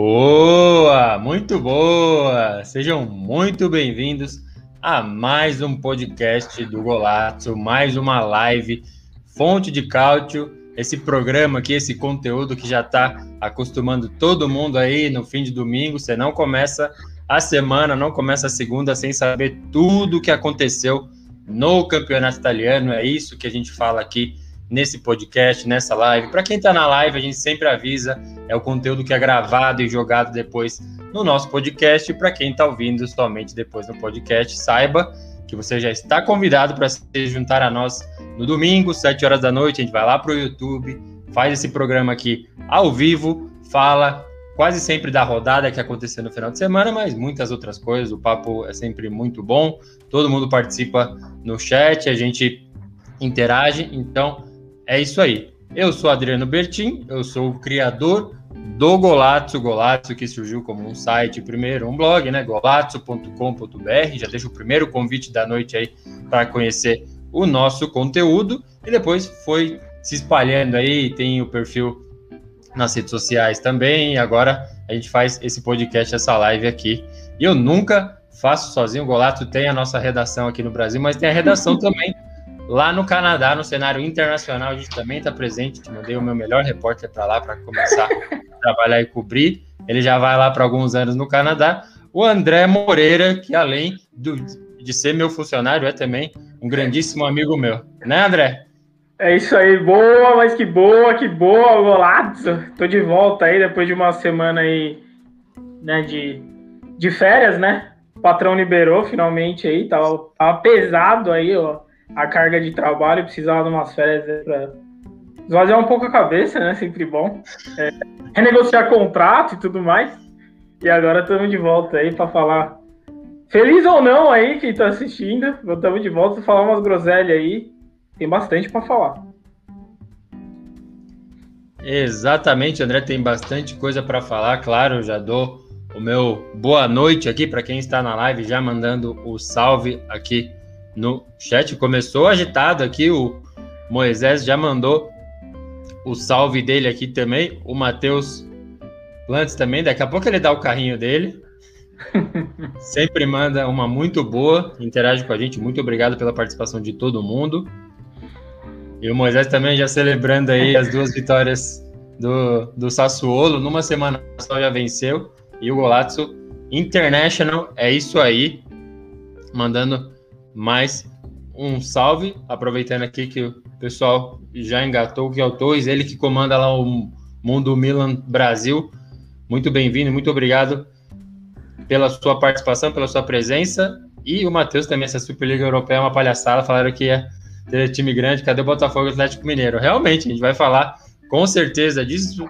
Boa, muito boa! Sejam muito bem-vindos a mais um podcast do Golazzo, mais uma live Fonte de Cálcio, esse programa aqui, esse conteúdo que já está acostumando todo mundo aí no fim de domingo. Você não começa a semana, não começa a segunda sem saber tudo o que aconteceu no campeonato italiano. É isso que a gente fala aqui nesse podcast, nessa live. Para quem está na live, a gente sempre avisa, é o conteúdo que é gravado e jogado depois no nosso podcast. Para quem está ouvindo somente depois no podcast, saiba que você já está convidado para se juntar a nós no domingo, 7 horas da noite. A gente vai lá para o YouTube, faz esse programa aqui ao vivo, fala quase sempre da rodada que aconteceu no final de semana, mas muitas outras coisas. O papo é sempre muito bom, todo mundo participa no chat, a gente interage. Então, é isso aí. Eu sou Adriano Bertin, eu sou o criador do Golazzo, Golazzo que surgiu como um site primeiro, um blog, né, golazzo.com.br, já deixo o primeiro convite da noite aí para conhecer o nosso conteúdo. E depois foi se espalhando aí, tem o perfil nas redes sociais também, e agora a gente faz esse podcast, essa live aqui. E eu nunca faço sozinho, o Golazzo tem a nossa redação aqui no Brasil, mas tem a redação também Lá no Canadá, no cenário internacional, a gente também está presente. Mandei o meu melhor repórter para lá para começar a trabalhar e cobrir. Ele já vai lá para alguns anos no Canadá. O André Moreira, que além do, de ser meu funcionário, é também um grandíssimo amigo meu. Né, André? É isso aí, boa, mas que boa, que boa, golaço. Tô de volta aí depois de uma semana aí, né, de, de férias, né? O patrão liberou finalmente aí, tava, tava pesado aí, ó a carga de trabalho, precisava de umas férias para esvaziar um pouco a cabeça, né? Sempre bom. É, renegociar contrato e tudo mais. E agora estamos de volta aí para falar. Feliz ou não aí quem está assistindo, estamos de volta para falar umas groselhas aí. Tem bastante para falar. Exatamente, André, tem bastante coisa para falar. Claro, já dou o meu boa noite aqui para quem está na live, já mandando o salve aqui no chat. Começou agitado aqui, o Moisés já mandou o salve dele aqui também. O Matheus Plantes também, daqui a pouco ele dá o carrinho dele. Sempre manda uma muito boa, interage com a gente. Muito obrigado pela participação de todo mundo. E o Moisés também já celebrando aí as duas vitórias do, do Sassuolo. Numa semana só já venceu. E o Golazzo International é isso aí. Mandando mais um salve, aproveitando aqui que o pessoal já engatou que é o Torres, ele que comanda lá o Mundo Milan Brasil. Muito bem-vindo, muito obrigado pela sua participação, pela sua presença. E o Matheus também, essa Superliga Europeia é uma palhaçada, falaram que ia ter time grande, cadê o Botafogo Atlético Mineiro? Realmente, a gente vai falar com certeza disso.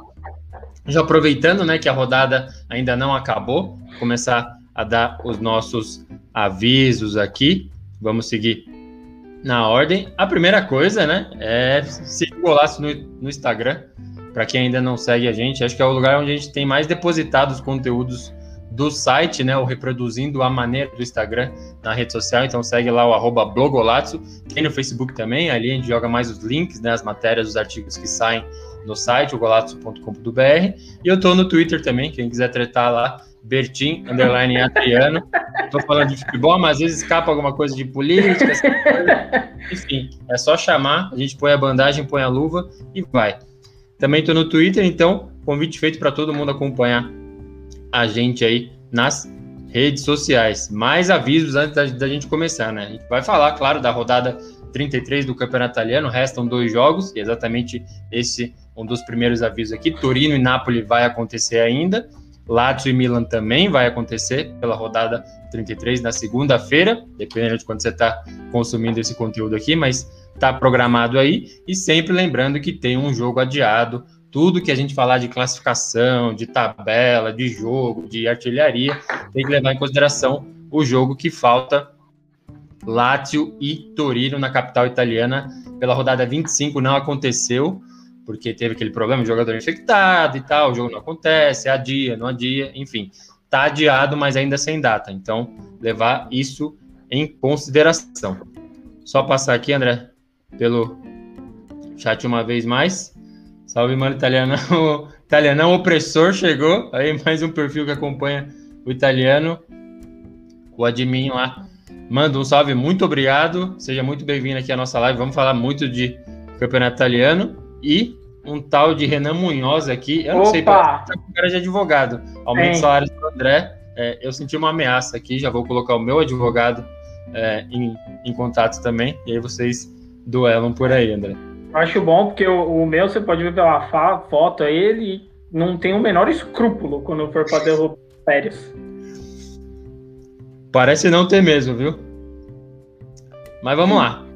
Já aproveitando, né, que a rodada ainda não acabou, começar a dar os nossos avisos aqui. Vamos seguir na ordem. A primeira coisa, né, é seguir o Golaço no, no Instagram. Para quem ainda não segue a gente, acho que é o lugar onde a gente tem mais depositado os conteúdos do site, né, ou reproduzindo a maneira do Instagram na rede social. Então segue lá o arroba blogolazzo. Tem no Facebook também, ali a gente joga mais os links, né, as matérias, os artigos que saem no site, o golazzo.com.br. E eu tô no Twitter também, quem quiser tretar lá, Bertin, underline Adriano. Tô falando de futebol, mas às vezes escapa alguma coisa de política, enfim, é só chamar, a gente põe a bandagem, põe a luva e vai. Também tô no Twitter, então, convite feito para todo mundo acompanhar a gente aí nas redes sociais. Mais avisos antes da, da, gente começar, né? A gente vai falar, claro, da rodada 33 do Campeonato Italiano, restam dois jogos, e exatamente esse um dos primeiros avisos aqui. Torino e Napoli vai acontecer ainda. Lazio e Milan também vai acontecer pela rodada 33 na segunda-feira, dependendo de quando você está consumindo esse conteúdo aqui, mas está programado aí, e sempre lembrando que tem um jogo adiado. Tudo que a gente falar de classificação, de tabela, de jogo, de artilharia, tem que levar em consideração o jogo que falta Lazio e Torino na capital italiana pela rodada 25 não aconteceu, porque teve aquele problema, jogador infectado e tal, o jogo não acontece, adia, não adia, enfim, tá adiado, mas ainda sem data. Então, levar isso em consideração. Só passar aqui, André, pelo chat uma vez mais. Salve, mano, italianão, italianão opressor chegou. Aí mais um perfil que acompanha o italiano. O admin lá manda um salve, muito obrigado. Seja muito bem-vindo aqui à nossa live. Vamos falar muito de campeonato italiano e um tal de Renan Munhoz aqui. Eu não Opa! sei, tá com cara de advogado. Aumento o salário do André. É, eu senti uma ameaça aqui, já vou colocar o meu advogado é, em, em contato também. E aí vocês duelam por aí, André. Acho bom, porque o, o meu, você pode ver pela foto aí, ele não tem o menor escrúpulo quando for para derrubar férias. Parece não ter mesmo, viu? Mas vamos lá.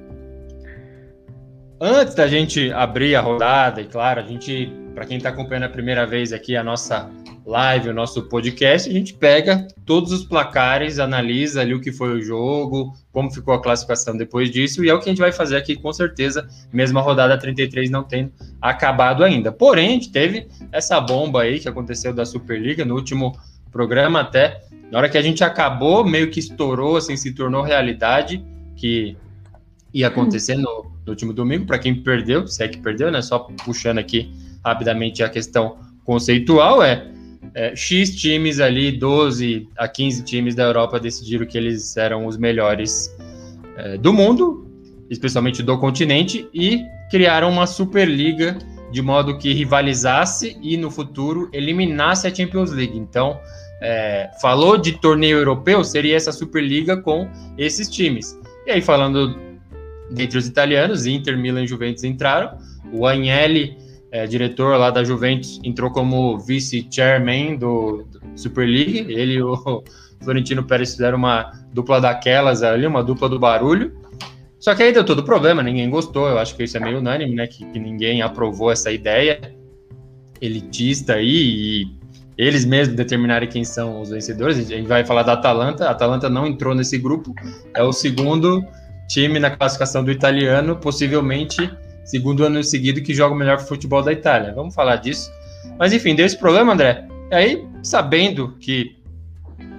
Antes da gente abrir a rodada, e claro, a gente, para quem está acompanhando a primeira vez aqui a nossa live, o nosso podcast, a gente pega todos os placares, analisa ali o que foi o jogo, como ficou a classificação depois disso, e é o que a gente vai fazer aqui com certeza, mesmo a rodada 33 não tendo acabado ainda. Porém, a gente teve essa bomba aí que aconteceu da Superliga no último programa até, na hora que a gente acabou, meio que estourou, assim, se tornou realidade, que ia acontecer no, no último domingo, para quem perdeu, se é que perdeu, né, só puxando aqui rapidamente a questão conceitual, é é, X times ali, 12 a 15 times da Europa decidiram que eles eram os melhores é, do mundo, especialmente do continente, e criaram uma Superliga de modo que rivalizasse e no futuro eliminasse a Champions League. Então, é, falou de torneio europeu, seria essa Superliga com esses times. E aí, falando dentre os italianos, Inter, Milan e Juventus entraram. O Agnelli é, diretor lá da Juventus, entrou como vice-chairman do, do, Super League. Ele e o Florentino Pérez fizeram uma dupla daquelas ali, uma dupla do barulho. Só que aí deu todo problema, ninguém gostou. Eu acho que isso é meio unânime, né? Que, que ninguém aprovou essa ideia elitista aí e eles mesmos determinarem quem são os vencedores. A gente vai falar da Atalanta. A Atalanta não entrou nesse grupo, é o segundo time na classificação do italiano, possivelmente segundo ano seguido que joga o melhor futebol da Itália. Vamos falar disso. Mas enfim, deu esse problema, André. E aí, sabendo que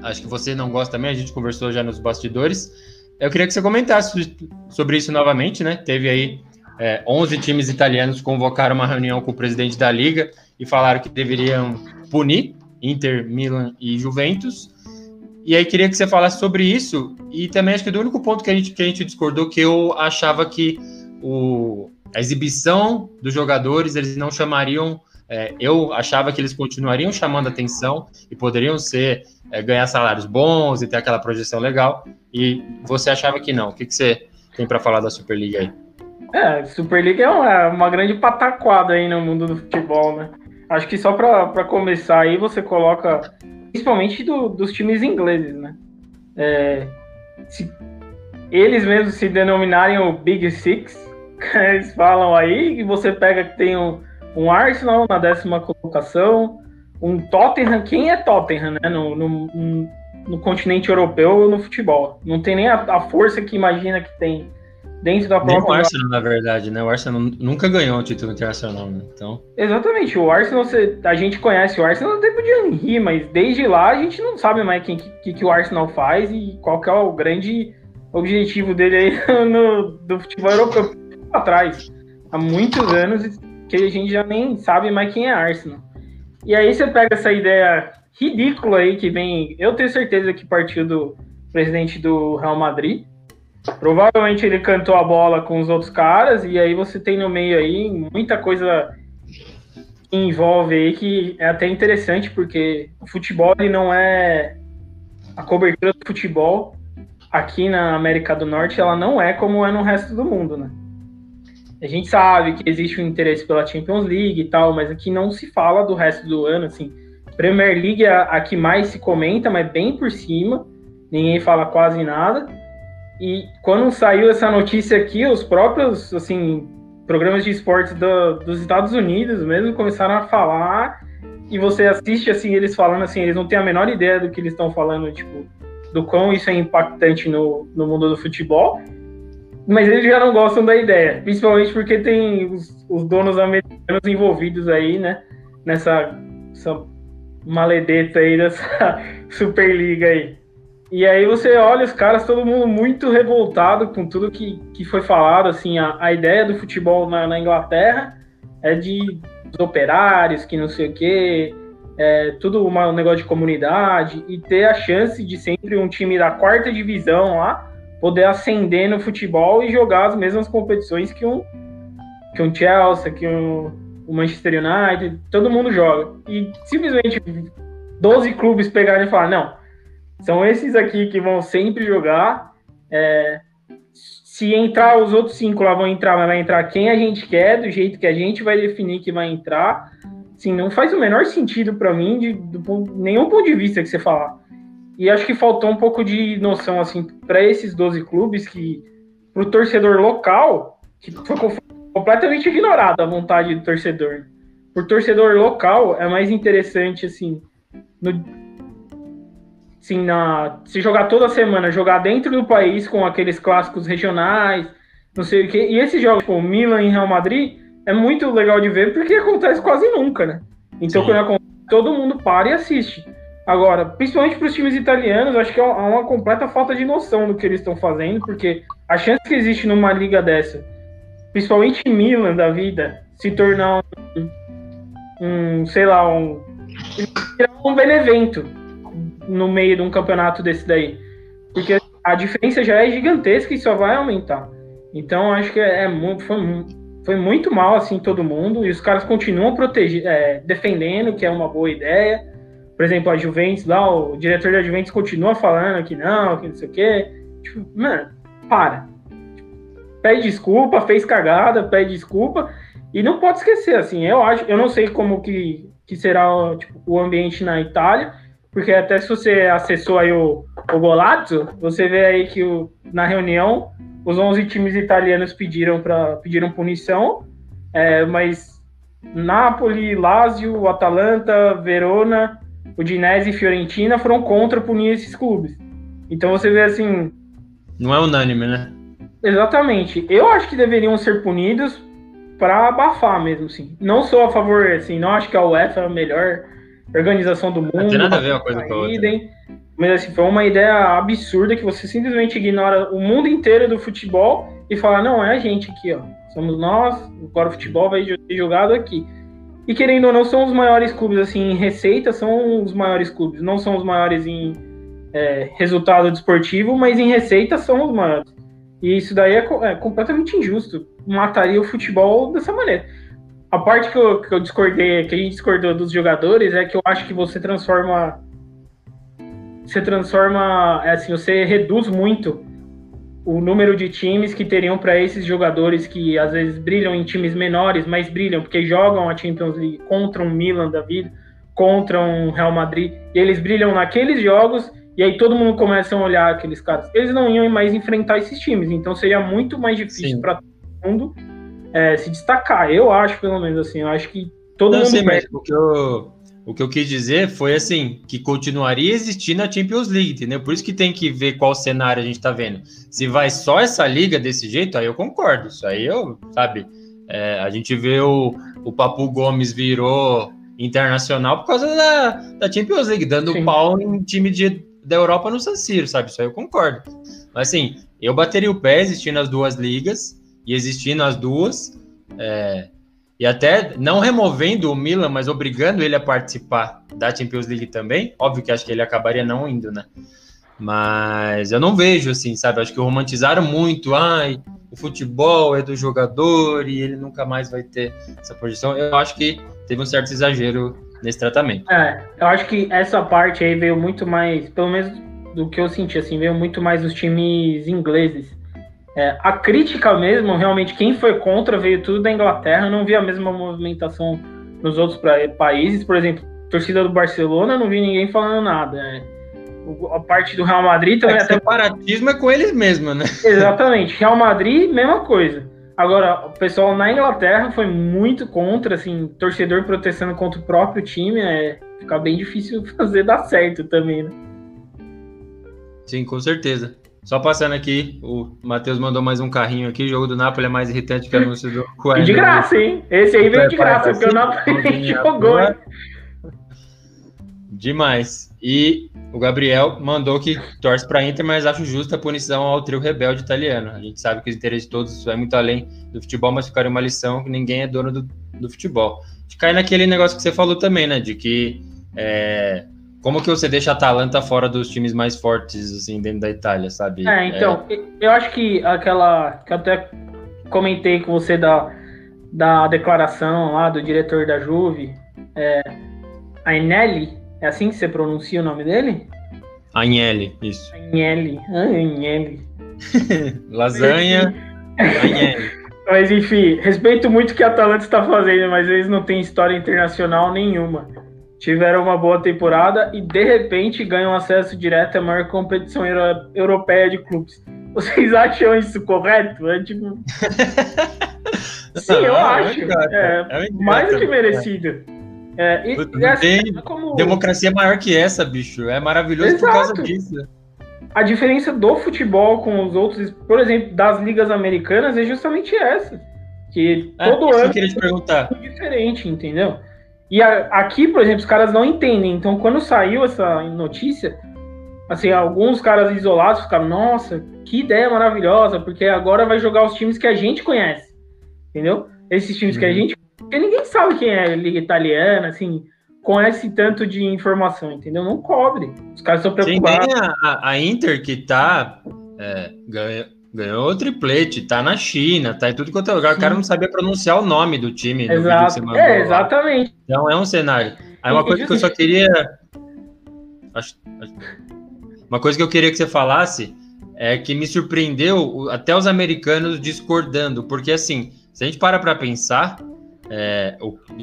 acho que você não gosta também, a gente conversou já nos bastidores, eu queria que você comentasse sobre isso novamente, né? Teve aí é, 11 times italianos convocaram uma reunião com o presidente da liga e falaram que deveriam punir Inter, Milan e Juventus. E aí queria que você falasse sobre isso e também acho que do único ponto que a gente, que a gente discordou que eu achava que o, a exibição dos jogadores, eles não chamariam. É, eu achava que eles continuariam chamando atenção e poderiam ser é, ganhar salários bons e ter aquela projeção legal. E você achava que não. O que, que você tem para falar da Superliga aí? É, Superliga é uma, uma grande pataquada aí no mundo do futebol, né? Acho que só para começar aí você coloca, principalmente do, dos times ingleses, né? É, se eles mesmos se denominarem o Big Six, eles falam aí, e você pega que tem um, um Arsenal na décima colocação, um Tottenham, quem é Tottenham, né? No, no, no continente europeu no futebol. Não tem nem a, a, força que imagina que tem dentro da própria. Nem o Arsenal, na verdade, né? O Arsenal nunca ganhou um título internacional, né? Então... Exatamente. O Arsenal, a gente conhece o Arsenal no tempo de Henry, mas desde lá a gente não sabe mais quem que, que o Arsenal faz e qual que é o grande objetivo dele aí no, do futebol europeu atrás, há muitos anos, que a gente já nem sabe mais quem é Arsenal. E aí você pega essa ideia ridícula aí que vem, eu tenho certeza que partiu do presidente do Real Madrid. Provavelmente ele cantou a bola com os outros caras, e aí você tem no meio aí muita coisa que envolve aí que é até interessante, porque o futebol ele não é. A cobertura do futebol aqui na América do Norte ela não é como é no resto do mundo, né? A gente sabe que existe um interesse pela Champions League e tal, mas aqui não se fala do resto do ano, assim. Premier League é a que mais se comenta, mas bem por cima. Ninguém fala quase nada. E quando saiu essa notícia aqui, os próprios, assim, programas de esportes do, dos Estados Unidos mesmo começaram a falar e você assiste assim eles falando assim, eles não têm a menor ideia do que eles estão falando, tipo, do quão isso é impactante no, no mundo do futebol. Mas eles já não gostam da ideia, principalmente porque tem os, os donos americanos envolvidos aí, né? Nessa maledeta aí dessa Superliga aí. E aí você olha os caras, todo mundo muito revoltado com tudo que, que foi falado, assim, a, a ideia do futebol na, na Inglaterra é de operários, que não sei o quê, é, tudo uma, um negócio de comunidade, e ter a chance de sempre um time da quarta divisão lá poder ascender no futebol e jogar as mesmas competições que um, que um Chelsea, que um, o Manchester United, todo mundo joga. E simplesmente 12 clubes pegarem e falar, não, são esses aqui que vão sempre jogar. É, se entrar os outros cinco lá vão entrar, mas vai entrar quem a gente quer, do jeito que a gente vai definir que vai entrar. Sim, não faz o menor sentido para mim, de, do, nenhum ponto de vista que você falar. E acho que faltou um pouco de noção assim para esses 12 clubes que para o torcedor local, que foi completamente ignorado a vontade do torcedor. Por torcedor local é mais interessante assim, no, assim na se jogar toda semana, jogar dentro do país com aqueles clássicos regionais, não sei o que. E esses jogos, tipo, Milan e Real Madrid, é muito legal de ver porque acontece quase nunca, né? Então Sim. quando acontece, todo mundo para e assiste. Agora, principalmente para os times italianos, acho que é uma completa falta de noção do que eles estão fazendo, porque a chance que existe numa liga dessa principalmente Milan da vida, se tornar um, um sei lá, um, um Benevento no meio de um campeonato desse daí. Porque a diferença já é gigantesca e só vai aumentar. Então acho que é, é foi, foi, muito mal assim todo mundo e os caras continuam protegendo, é, defendendo que é uma boa ideia. Por exemplo, a Juventus lá, o diretor da Juventus continua falando que não, que não sei o quê. Tipo, mano, para pede desculpa, fez cagada, pede desculpa. E não pode esquecer, assim, eu acho, eu não sei como que, que será tipo, o ambiente na Itália, porque até se você acessou aí o, o Golazzo, você vê aí que o, na reunião os 11 times italianos pediram para pediram punição, é, mas Napoli, Lazio, Atalanta, Verona, Udinese e Fiorentina foram contra punir esses clubes. Então você vê assim. Não é unânime, né? Exatamente. Eu acho que deveriam ser punidos para abafar mesmo, assim. Não sou a favor, assim, não acho que a UEFA é a melhor organização do mundo. Não tem nada a ver uma coisa com a outra. Mas assim, foi uma ideia absurda que você simplesmente ignora o mundo inteiro do futebol e fala, não, é a gente aqui, ó. Somos nós, agora o futebol vai ser jogado aqui. E querendo ou não, são os maiores clubes, assim, em receita, são os maiores clubes. Não são os maiores em é, resultado desportivo, mas em receita são os maiores. E isso daí é, é, completamente injusto. Mataria o futebol dessa maneira. A parte que eu, que eu discordei, que a gente discordou dos jogadores, é que eu acho que você transforma. Você transforma. É assim, você reduz muito o número de times que teriam para esses jogadores que às vezes brilham em times menores, mas brilham porque jogam a Champions League contra um Milan da vida, contra um Real Madrid, e eles brilham naqueles jogos e aí todo mundo começa a olhar aqueles caras. Eles não iam mais enfrentar esses times, então seria muito mais difícil para todo mundo é, se destacar. Eu acho, pelo menos assim, eu acho que todo não, mundo. Sei, mas o, que eu, o que eu quis dizer foi assim, que continuaria existindo a Champions League, entendeu? Por isso que tem que ver qual cenário a gente tá vendo. Se vai só essa liga desse jeito, aí eu concordo. Isso aí eu, sabe, é, a gente vê o, o Papu Gomes virou internacional por causa da, da Champions League, dando Sim. pau em time de da Europa no San Siro, sabe? Isso aí eu concordo. Mas assim, eu bateria o pé existindo as duas ligas e existindo as duas, é, e até não removendo o Milan, mas obrigando ele a participar da Champions League também. Óbvio que acho que ele acabaria não indo, né? Mas eu não vejo assim, sabe? Acho que romantizaram muito. Ai, o futebol é do jogador e ele nunca mais vai ter essa posição. Eu acho que teve um certo exagero nesse tratamento. É, eu acho que essa parte aí veio muito mais, pelo menos do que eu senti, assim, veio muito mais dos times ingleses. É, a crítica mesmo, realmente, quem foi contra veio tudo da Inglaterra, não vi a mesma movimentação nos outros pra, países, por exemplo, torcida do Barcelona, não vi ninguém falando nada. Né? a parte do Real Madrid também. É, até... separatismo é com eles mesmos, né? Exatamente. Real Madrid, mesma coisa. Agora, o pessoal na Inglaterra foi muito contra, assim, torcedor protestando contra o próprio time, é fica bem difícil fazer dar certo também, né? Sim, com certeza. Só passando aqui, o Matheus mandou mais um carrinho aqui. O jogo do Napoli é mais irritante que o anúncio do Coelho. De graça, hein? Esse aí veio de graça, porque o Napoli jogou. Demais. E o Gabriel mandou que torce para Inter, mas acho justa a punição ao trio rebelde italiano. A gente sabe que os interesses de todos vai muito além do futebol, mas ficaria uma lição que ninguém é dono do, do futebol. De cair naquele negócio que você falou também, né? De que é, como que você deixa a Atalanta fora dos times mais fortes, assim, dentro da Itália, sabe? É, então, é... eu acho que aquela. que eu até comentei com você da, da declaração lá do diretor da Juve, é, Ainelli, é assim que você pronuncia o nome dele? Agnelli, isso. Agnelli, Agnelli. Lasanha, Agnelli. Mas enfim, respeito muito o que a Atalanta está fazendo, mas eles não têm história internacional nenhuma. Tiveram uma boa temporada e de repente ganham acesso direto à maior competição euro europeia de clubes. Vocês acham isso correto? É tipo. Sim, eu ah, acho. É, é mais do que merecido. É, e, e assim, tem como... democracia maior que essa, bicho. É maravilhoso Exato. por causa disso. A diferença do futebol com os outros, por exemplo, das ligas americanas, é justamente essa. Que é, todo ano queria te perguntar. é diferente, entendeu? E a, aqui, por exemplo, os caras não entendem. Então, quando saiu essa notícia, assim, alguns caras isolados ficaram, nossa, que ideia maravilhosa, porque agora vai jogar os times que a gente conhece. Entendeu? Esses times uhum. que a uhum. gente porque ninguém sabe quem é Liga Italiana, assim, conhece tanto de informação, entendeu? Não cobre. Os caras estão preocupados. Sim, tem a, a, Inter que tá. É, ganha, ganhou o triplete, tá na China, tá em tudo quanto é lugar. O cara não sabia pronunciar o nome do time. Exato. Do é, exatamente. Lá. Então é um cenário. Aí uma coisa que eu só queria. Acho. Uma coisa que eu queria que você falasse é que me surpreendeu até os americanos discordando, porque assim, se a gente para para pensar, é,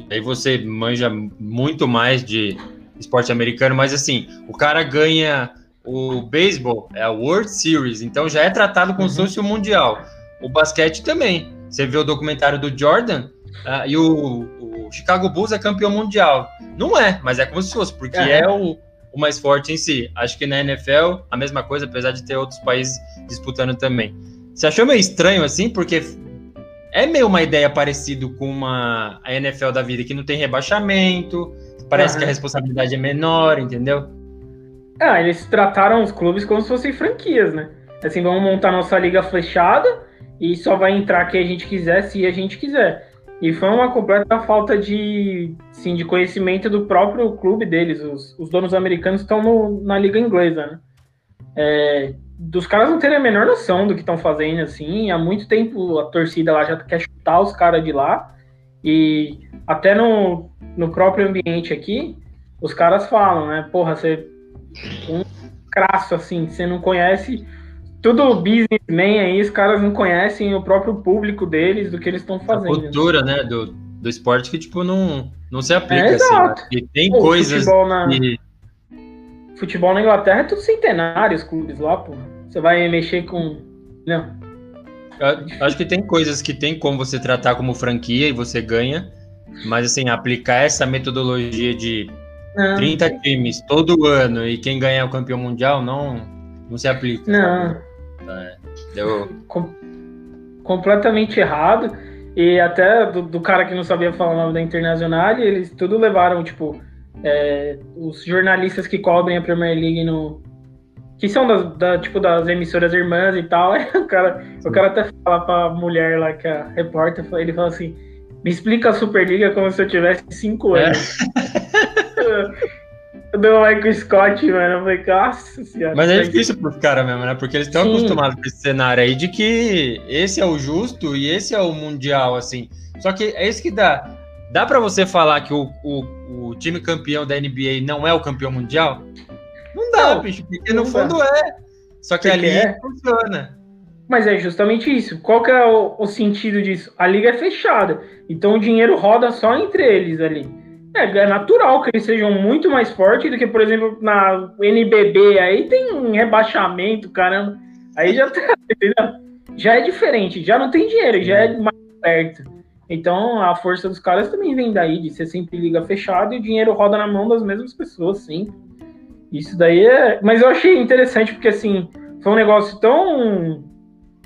aí você manja muito mais de esporte americano, mas assim, o cara ganha o beisebol, é a World Series, então já é tratado como uhum. se fosse o Mundial. O basquete também. Você vê o documentário do Jordan uh, e o, o, Chicago Bulls é campeão mundial. Não é, mas é como se fosse, porque é, é o, o mais forte em si. Acho que na NFL a mesma coisa, apesar de ter outros países disputando também. Você achou meio estranho assim? Porque é meio uma ideia parecida com uma a NFL da vida, que não tem rebaixamento, parece uhum. que a responsabilidade é menor, entendeu? Ah, eles trataram os clubes como se fossem franquias, né? Assim, vamos montar nossa liga fechada e só vai entrar quem a gente quiser, se a gente quiser. E foi uma completa falta de, sim, de conhecimento do próprio clube deles. Os, os donos americanos estão na liga inglesa, né? É, dos caras não terem a menor noção do que estão fazendo, assim. Há muito tempo a torcida lá já quer chutar os caras de lá. E até no, no próprio ambiente aqui, os caras falam, né? Porra, você. Um crasso, assim, você não conhece. Tudo businessman aí, os caras não conhecem o próprio público deles, do que eles estão fazendo. A cultura, né, do, do esporte que, tipo, não, não se aplica, é, assim. Né? E tem Pô, coisas. Na... Que futebol na Inglaterra é tudo centenário, os clubes lá, pô. Você vai mexer com. Não. Eu acho que tem coisas que tem como você tratar como franquia e você ganha, mas assim, aplicar essa metodologia de não. 30 times todo ano e quem ganhar o campeão mundial não, não se aplica. Não. É, deu... Com, completamente errado. E até do, do, cara que não sabia falar o nome da Internacional, eles tudo levaram, tipo, é, os jornalistas que cobrem a Premier League no. Que são das, da, tipo, das emissoras irmãs e tal. O cara, o cara até fala pra mulher lá, que é a repórter, ele fala assim: me explica a Superliga como se eu tivesse 5 é. anos. É. do Michael Scott, mano. Eu falei, nossa senhora. Mas é difícil pro cara mesmo, né? Porque eles estão acostumados com esse cenário aí de que esse é o justo e esse é o mundial, assim. Só que é isso que dá. Dá para você falar que o, o, o, time campeão da NBA não é o campeão mundial? Não dá, não, bicho, porque no fundo dá. é. Só que ali é. funciona. Mas é justamente isso. Qual que é o, o, sentido disso? A liga é fechada. Então o dinheiro roda só entre eles ali. É, é natural que eles sejam muito mais fortes do que, por exemplo, na NBB. Aí tem um rebaixamento, caramba. Aí já, tá, já é diferente, já não tem dinheiro, já é mais perto. Então a força dos caras também vem daí, de ser sempre liga fechada e o dinheiro roda na mão das mesmas pessoas, sim. Isso daí é. Mas eu achei interessante porque assim, foi um negócio tão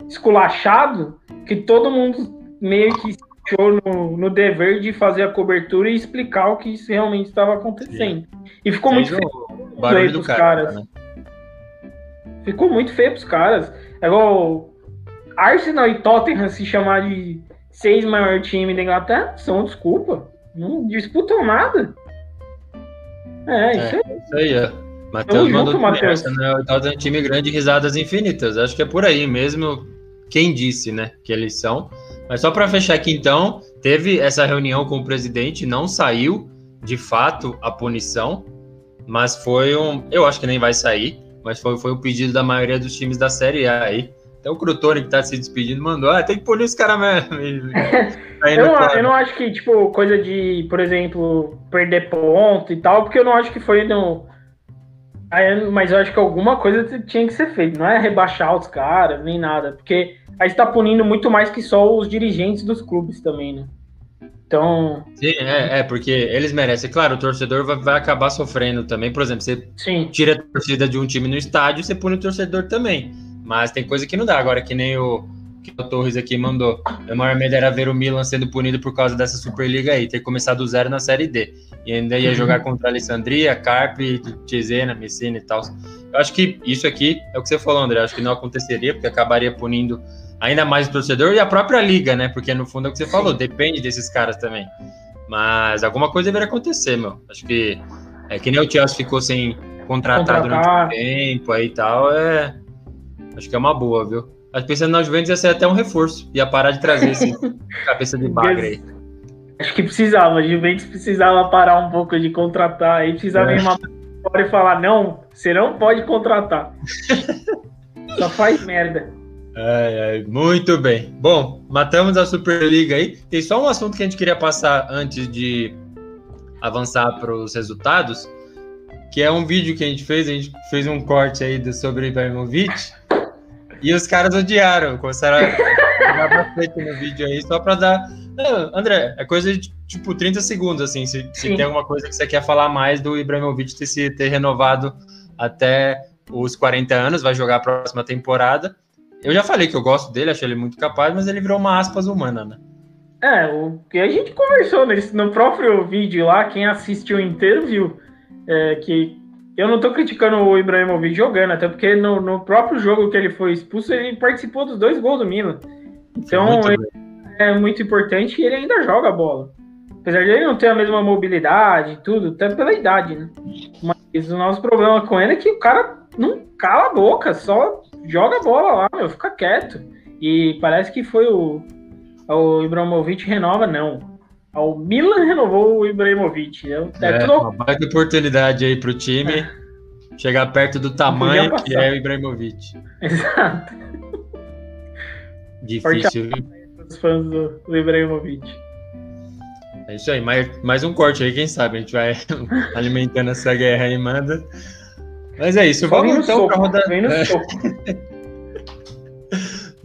esculachado que todo mundo meio que achou no, no dever de fazer a cobertura e explicar o que isso realmente estava acontecendo. Sim. E ficou muito feio barulho pros cara, caras. Né? Ficou muito feio pros caras. É igual Arsenal e Tottenham se chamar de seis maior time da Inglaterra, são desculpa. Não disputam nada. É, isso é, aí. Isso aí, é. Matheus mandou Matheus. O Tottenham é um time grande, risadas infinitas. Acho que é por aí mesmo. Quem disse, né, que eles são. Mas só para fechar aqui então, teve essa reunião com o presidente, não saiu de fato a punição, mas foi um, eu acho que nem vai sair, mas foi, foi o pedido da maioria dos times da Série A aí. Até o Crutone que tá se despedindo mandou, ah, tem que punir os caras mesmo. eu, não, eu não acho que, tipo, coisa de, por exemplo, perder ponto e tal, porque eu não acho que foi no... Mas eu acho que alguma coisa tinha que ser feita, não é rebaixar os caras, nem nada, porque aí está punindo muito mais que só os dirigentes dos clubes também, né? Então. Sim, é, é, porque eles merecem. Claro, o torcedor vai, vai acabar sofrendo também. Por exemplo, você Sim. tira a torcida de um time no estádio, você pune o torcedor também. Mas tem coisa que não dá. Agora, que nem o que o Torres aqui mandou. O maior medo era ver o Milan sendo punido por causa dessa Superliga aí, ter começado do zero na Série D. E ainda ia jogar contra a Alessandria, Carpe, Cesena, Messina e tal. Eu acho que isso aqui é o que você falou, André. Eu acho que não aconteceria, porque acabaria punindo ainda mais o torcedor e a própria liga, né? Porque no fundo é o que você falou, depende desses caras também. Mas alguma coisa deveria acontecer, meu. Acho que é que nem o Chelsea ficou sem contratar durante um tempo aí e tal, é. Acho que é uma boa, viu? Acho pensando na Juventus ia ser até um reforço, ia parar de trazer esse cabeça de bagre aí. Acho que precisava, a Juventus precisava parar um pouco de contratar aí, precisava é. ir uma e falar: não, você não pode contratar. Só faz merda. Ai, ai, muito bem. Bom, matamos a Superliga aí. Tem só um assunto que a gente queria passar antes de avançar para os resultados, que é um vídeo que a gente fez. A gente fez um corte aí do, sobre Ibrahimovic e os caras odiaram. Começaram a jogar bastante no vídeo aí só para dar. Não, André, é coisa de tipo 30 segundos, assim. Se, se tem alguma coisa que você quer falar mais do Ibrahimovic ter, se, ter renovado até os 40 anos, vai jogar a próxima temporada. Eu já falei que eu gosto dele, acho ele muito capaz, mas ele virou uma aspas humana, né? É, o que a gente conversou nesse, no próprio vídeo lá, quem assistiu inteiro viu é, que eu não tô criticando o Ibrahimovic jogando, até porque no, no, próprio jogo que ele foi expulso, ele participou dos dois gols do Milan. Então é muito importante e ele ainda joga a bola. Apesar de ele não ter a mesma mobilidade e tudo, até pela idade, né? Mas o nosso problema com ele é que o cara não cala a boca, só joga a bola lá, meu, fica quieto. E parece que foi o, o Ibrahimovic renova, não. O Milan renovou o Ibrahimovic. É, é tudo... uma baita oportunidade aí pro time é. chegar perto do tamanho que é o Ibrahimovic. Exato. Difícil, viu? Os fãs do, do Ibrahimovic. É isso aí, mais, mais um corte aí, quem sabe? A gente vai alimentando essa guerra aí, manda. Mas é isso, vamos então para a rodada.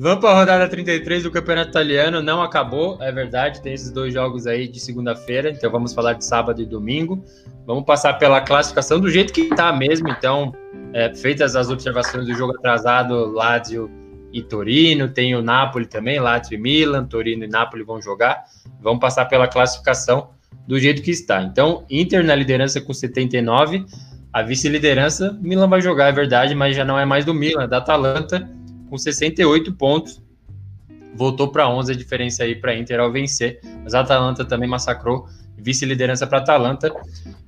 Vamos para a rodada 33 do Campeonato Italiano. Não acabou, é verdade. Tem esses dois jogos aí de segunda-feira. Então vamos falar de sábado e domingo. Vamos passar pela classificação do jeito que está mesmo. Então, é, feitas as observações do jogo atrasado, Lazio e Torino. Tem o Napoli também, Lazio e Milan. Torino e Napoli vão jogar. Vamos passar pela classificação do jeito que está. Então, Inter na liderança com 79. A vice-liderança, Milan vai jogar, é verdade, mas já não é mais do Milan, é da Atalanta, com 68 pontos. Voltou para 11 a diferença aí para Inter ao vencer. Mas a Atalanta também massacrou. Vice-liderança para Atalanta.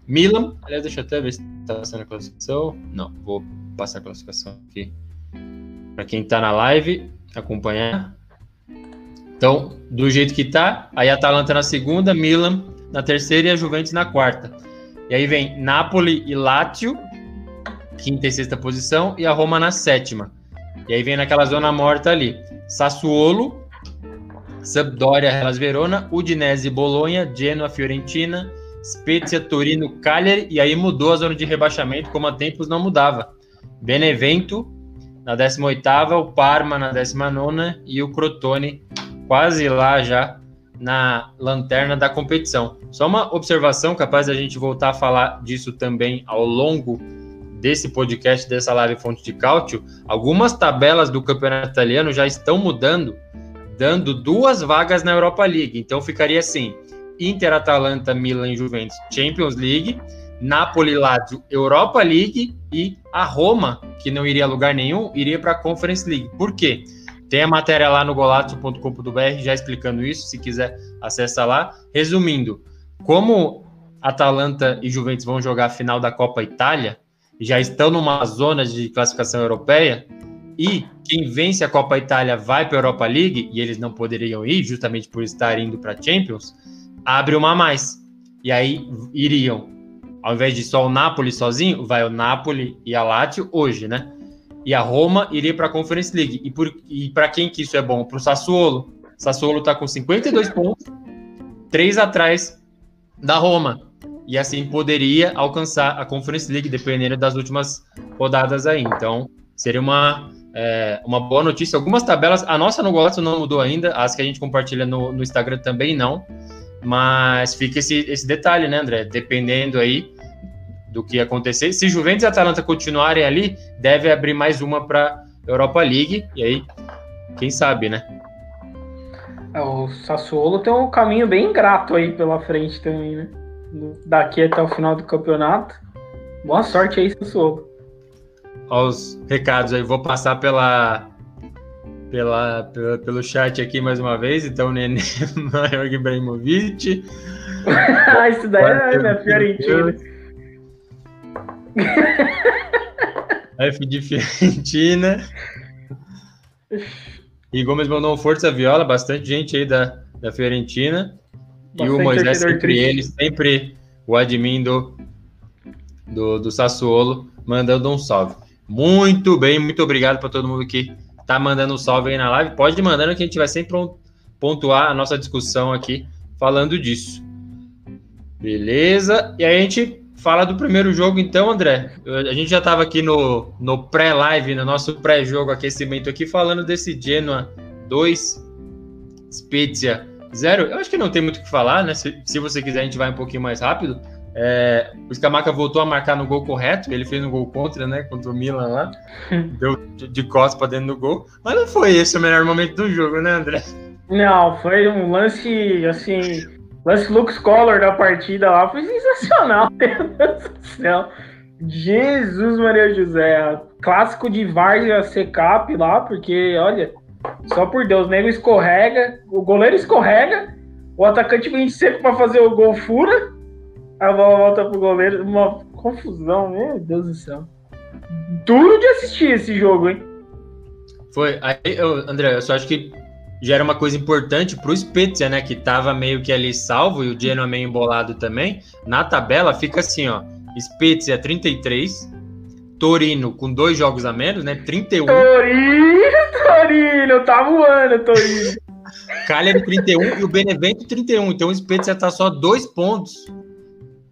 Milan, aliás, deixa eu até ver se está passando a classificação. Não, vou passar a classificação aqui para quem está na live acompanhar. Então, do jeito que tá, aí a Atalanta na segunda, Milan na terceira e a Juventus na quarta. E aí vem Napoli e Lazio, quinta e sexta posição, e a Roma na sétima. E aí vem naquela zona morta ali. Sassuolo, Sampdoria, Hellas Verona, Udinese, Bolonha, Genoa, Fiorentina, Spezia, Torino, Cagliari, e aí mudou a zona de rebaixamento, como há tempos não mudava. Benevento na 18ª, o Parma na 19ª e o Crotone quase lá já na lanterna da competição. Só uma observação, capaz da gente voltar a falar disso também ao longo desse podcast, dessa live Fonte de Cálcio, algumas tabelas do campeonato italiano já estão mudando, dando duas vagas na Europa League. Então ficaria assim: Inter, Atalanta, Milan Juventus Champions League, Napoli, Lazio Europa League e a Roma, que não iria a lugar nenhum, iria para a Conference League. Por quê? Tem a matéria lá no golazzo.com.br já explicando isso, se quiser acessa lá. Resumindo, como Atalanta e Juventus vão jogar a final da Copa Itália, já estão numa zona de classificação europeia, e quem vence a Copa Itália vai para a Europa League, e eles não poderiam ir, justamente por estar indo para a Champions, abre uma a mais. E aí iriam, ao invés de só o Napoli sozinho, vai o Napoli e a Lazio hoje, né? E a Roma iria para a Conference League. E, para quem que isso é bom? Para o Sassuolo. Sassuolo está com 52 pontos, três atrás da Roma. E assim poderia alcançar a Conference League, dependendo das últimas rodadas aí. Então, seria uma, é, uma boa notícia. Algumas tabelas, a nossa no Golaço não mudou ainda, as que a gente compartilha no, no Instagram também não. Mas fica esse, esse detalhe, né, André? Dependendo aí do que acontecer. Se Juventus e Atalanta continuarem ali, deve abrir mais uma para Europa League. E aí, quem sabe, né? É, o Sassuolo tem um caminho bem ingrato aí pela frente também, né? Daqui até o final do campeonato. Boa sorte aí, Sassuolo. Olha os recados aí. Vou passar pela, pela, pela, pelo chat aqui mais uma vez. Então, Nenê maior que Ibrahimovic. ah, isso daí é minha Fiorentina. F de Fiorentina. E Gomes mandou um Força Viola, bastante gente aí da, da Fiorentina. Bastante e o Moisés, sempre triste. ele, sempre o admin do, do, do Sassuolo, mandando um salve. Muito bem, muito obrigado para todo mundo que tá mandando um salve aí na live. Pode ir mandando que a gente vai sempre pontuar a nossa discussão aqui falando disso. Beleza? E aí a gente fala do primeiro jogo então, André. A gente já estava aqui no, no pré-live, no nosso pré-jogo aquecimento aqui, falando desse Genoa 2, Spezia 0. Eu acho que não tem muito o que falar, né? Se, se você quiser, a gente vai um pouquinho mais rápido. É, o Scamaca voltou a marcar no gol correto, ele fez um gol contra, né? Contra o Milan lá. deu de, de costas para dentro do gol. Mas não foi esse o melhor momento do jogo, né, André? Não, foi um lance assim. Lance Lux Color da partida lá foi sensacional, meu Deus do céu. Jesus Maria José. Clássico de Várzea Secap lá, porque, olha, só por Deus, o nego escorrega, o goleiro escorrega, o atacante vem seco para fazer o gol fura a bola volta pro goleiro. Uma confusão, meu Deus do céu. Duro de assistir esse jogo, hein? Foi. Aí, eu, André, eu só acho que já era uma coisa importante pro Spezia, né? Que tava meio que ali salvo e o Genoa meio embolado também. Na tabela fica assim, ó. Spezia 33, Torino com dois jogos a menos, né? 31. Torino, Torino, tá voando, Torino. Cagliari 31 e o Benevento 31. Então o Spezia tá só dois pontos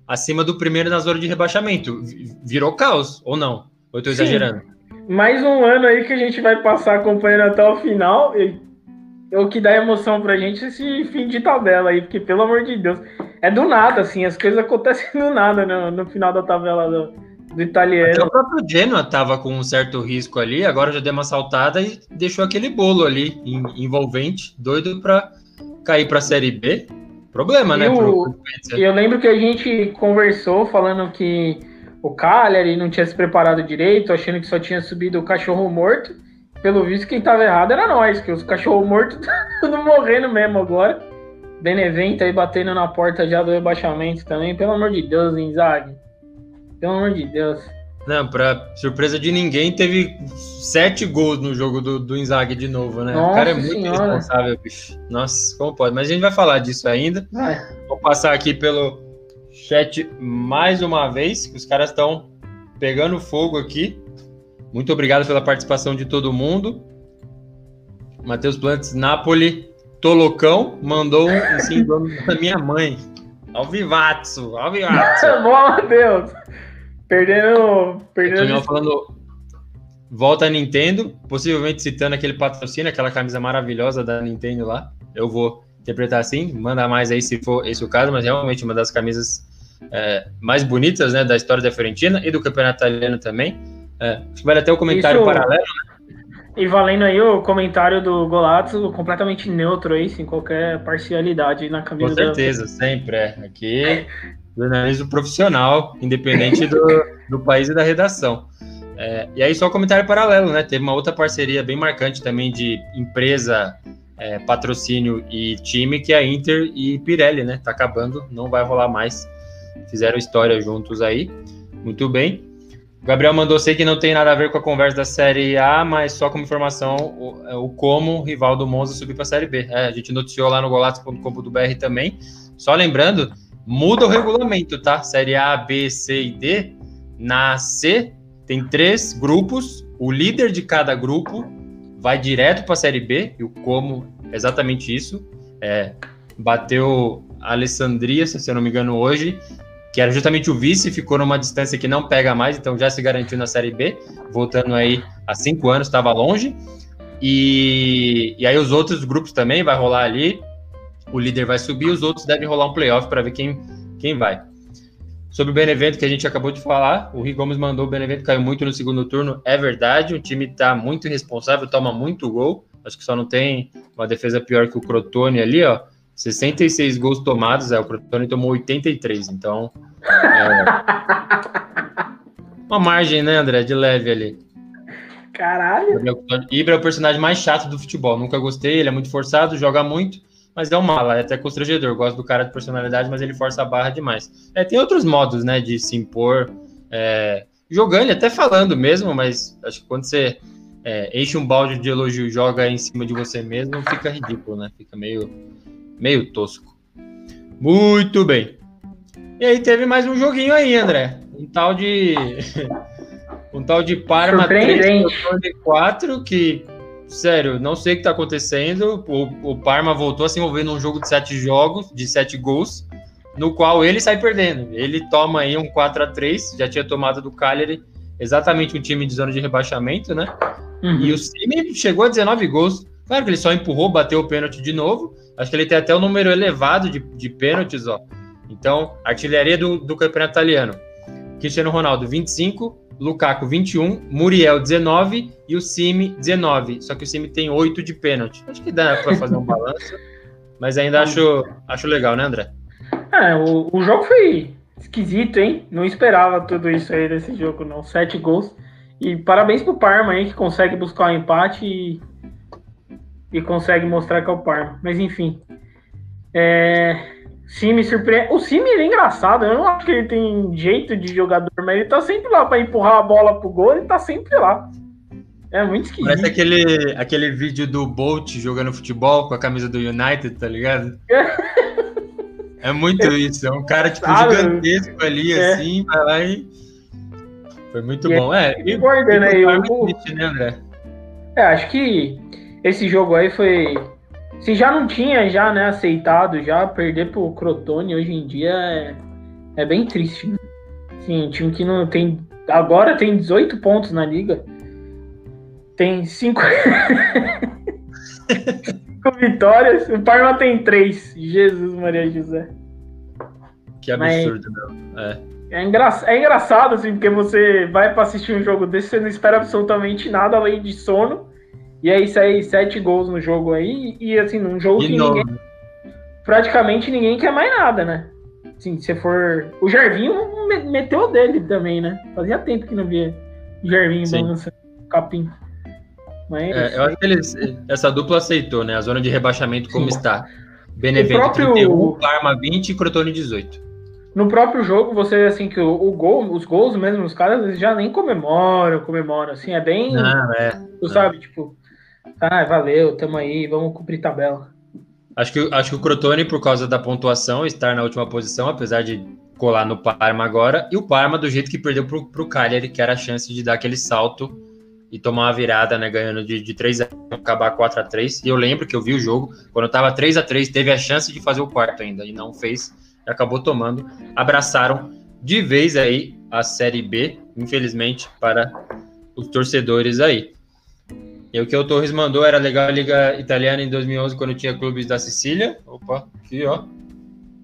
acima do primeiro na zona de rebaixamento. Virou caos, ou não? Ou eu tô exagerando? Mais um ano aí que a gente vai passar acompanhando até o final. E o que dá emoção pra gente é esse fim de tabela aí, porque pelo amor de Deus, é do nada, assim, as coisas acontecem do nada no, no final da tabela do, do italiano. Até o próprio Genoa tava com um certo risco ali, agora já deu uma saltada e deixou aquele bolo ali envolvente, doido pra cair pra Série B. Problema, né? Pro... eu lembro que a gente conversou falando que o Cagliari não tinha se preparado direito, achando que só tinha subido o cachorro morto. Pelo visto, quem tava errado era nós, que os cachorros mortos tudo morrendo mesmo agora. Benevento aí batendo na porta já do rebaixamento também. Pelo amor de Deus, Inzaghi. Pelo amor de Deus. Não, pra surpresa de ninguém, teve sete gols no jogo do, do Inzaghi de novo, né? Nossa o cara é muito senhora. responsável, bicho. Nossa, como pode? Mas a gente vai falar disso ainda. Vai. Vou passar aqui pelo chat mais uma vez, que os caras estão pegando fogo aqui. Muito obrigado pela participação de todo mundo. Matheus Plantes, Napoli, Tolocão, mandou um símbolo da minha mãe. Ao vivaço. Meu Deus. Perdendo. Perdendo. falando. Volta a Nintendo, possivelmente citando aquele patrocínio, aquela camisa maravilhosa da Nintendo lá. Eu vou interpretar assim, manda mais aí se for esse o caso, mas realmente uma das camisas é, mais bonitas né, da história da Fiorentina e do campeonato italiano também. É, vale até o comentário Isso... paralelo, né? E valendo aí o comentário do Golazzo, completamente neutro aí, sem qualquer parcialidade na camisa. Com certeza, da... sempre é. Aqui, jornalismo profissional, independente do, do país e da redação. É, e aí, só um comentário paralelo, né? Teve uma outra parceria bem marcante também de empresa, é, patrocínio e time, que é a Inter e Pirelli, né? Tá acabando, não vai rolar mais. Fizeram história juntos aí. Muito bem. O Gabriel mandou, sei que não tem nada a ver com a conversa da Série A, mas só como informação, o, é, o como o rival do Monza subiu para a Série B. É, a gente noticiou lá no golatos.com.br também. Só lembrando, muda o regulamento, tá? Série A, B, C e D. Na C, tem três grupos. O líder de cada grupo vai direto para a Série B, e o como é exatamente isso. É, bateu a Alessandria, se eu não me engano, hoje, que era justamente o vice, ficou numa distância que não pega mais, então já se garantiu na Série B, voltando aí há cinco anos, estava longe. E, e aí os outros grupos também vai rolar ali, o líder vai subir, os outros devem rolar um playoff para ver quem, quem vai. Sobre o Benevento que a gente acabou de falar, o Rick Gomes mandou o Benevento caiu muito no segundo turno, é verdade, o time está muito irresponsável, toma muito gol, acho que só não tem uma defesa pior que o Crotone ali, ó, 66 gols tomados, é, o Crotone tomou 83, então. É, uma margem, né, André, de leve ali. Caralho! Ibra é o personagem mais chato do futebol. Nunca gostei, ele é muito forçado, joga muito, mas é um mala, é até constrangedor. Gosto do cara de personalidade, mas ele força a barra demais. É, tem outros modos, né, de se impor, é, jogando, até falando mesmo, mas acho que quando você é, enche um balde de elogio e joga em cima de você mesmo, fica ridículo, né? Fica meio meio tosco. Muito bem. E aí teve mais um joguinho aí, André. Um tal de. um tal de Parma 3 4 que. Sério, não sei o que está acontecendo. O, o Parma voltou a se envolver num jogo de sete jogos, de sete gols, no qual ele sai perdendo. Ele toma aí um 4 a 3 já tinha tomado do Cagliari, exatamente um time de zona de rebaixamento, né? Uhum. E o time chegou a 19 gols. Claro que ele só empurrou, bateu o pênalti de novo. Acho que ele tem até um número elevado de, de pênaltis, ó. Então, artilharia do, do campeonato italiano. Cristiano Ronaldo, 25, Lukaku, 21, Muriel, 19 e o Simi, 19. Só que o Simi tem 8 de pênalti. Acho que dá para fazer um balanço. Mas ainda acho, acho legal, né, André? É, o, o jogo foi esquisito, hein? Não esperava tudo isso aí desse jogo, não. Sete gols. E parabéns pro Parma aí, que consegue buscar um empate e e consegue mostrar que é o Parma. Mas enfim. É... Cime surpreende. O Cime é engraçado. Eu não acho que ele tem jeito de jogador, mas ele tá sempre lá para empurrar a bola pro gol. Ele tá sempre lá. É muito esquisito. Parece aquele, aquele vídeo do Bolt jogando futebol com a camisa do United, tá ligado? é muito isso. É um cara tipo gigantesco ali, é. assim, vai lá e. Foi muito e bom. É, e, guardando aí o. Triste, né, André? É, acho que esse jogo aí foi. Se já não tinha já, né, aceitado já perder pro Crotone hoje em dia é, é bem triste. Né? Sim, time que não tem agora tem 18 pontos na liga. Tem 5 vitórias, o Parma tem 3. Jesus Maria José. Que absurdo, Mas... meu. É. É, engra... é engraçado, assim, porque você vai para assistir um jogo desse, você não espera absolutamente nada além de sono. E aí sai sete gols no jogo aí, e assim, num jogo que ninguém, praticamente ninguém quer mais nada, né? Assim, se for. O Jarvinho meteu dele também, né? Fazia tempo que não via Jarvinho balançando capim. Mas... É, eu acho que eles, essa dupla aceitou, né? A zona de rebaixamento como Sim. está. Benevento próprio... 31, Parma 20 e Crotone 18. No próprio jogo, você assim que o, o, gol, os gols mesmo, os caras eles já nem comemoram, comemoram, assim, é bem. Não, é. Tu sabe, tipo, ah, valeu, tamo aí, vamos cumprir tabela. Acho que, acho que o Crotone, por causa da pontuação, estar na última posição, apesar de colar no Parma agora, e o Parma do jeito que perdeu pro, pro Cagliari, que era a chance de dar aquele salto e tomar uma virada, né, ganhando de, de 3 a 1, acabar 4 a 3 E eu lembro que eu vi o jogo, quando tava 3 a 3 teve a chance de fazer o quarto ainda, e não fez. e acabou tomando, abraçaram de vez aí a Série B, infelizmente, para os torcedores aí. E o que o Torres mandou era legal a Liga Italiana em 2011, quando tinha clubes da Sicília. Opa, aqui, ó.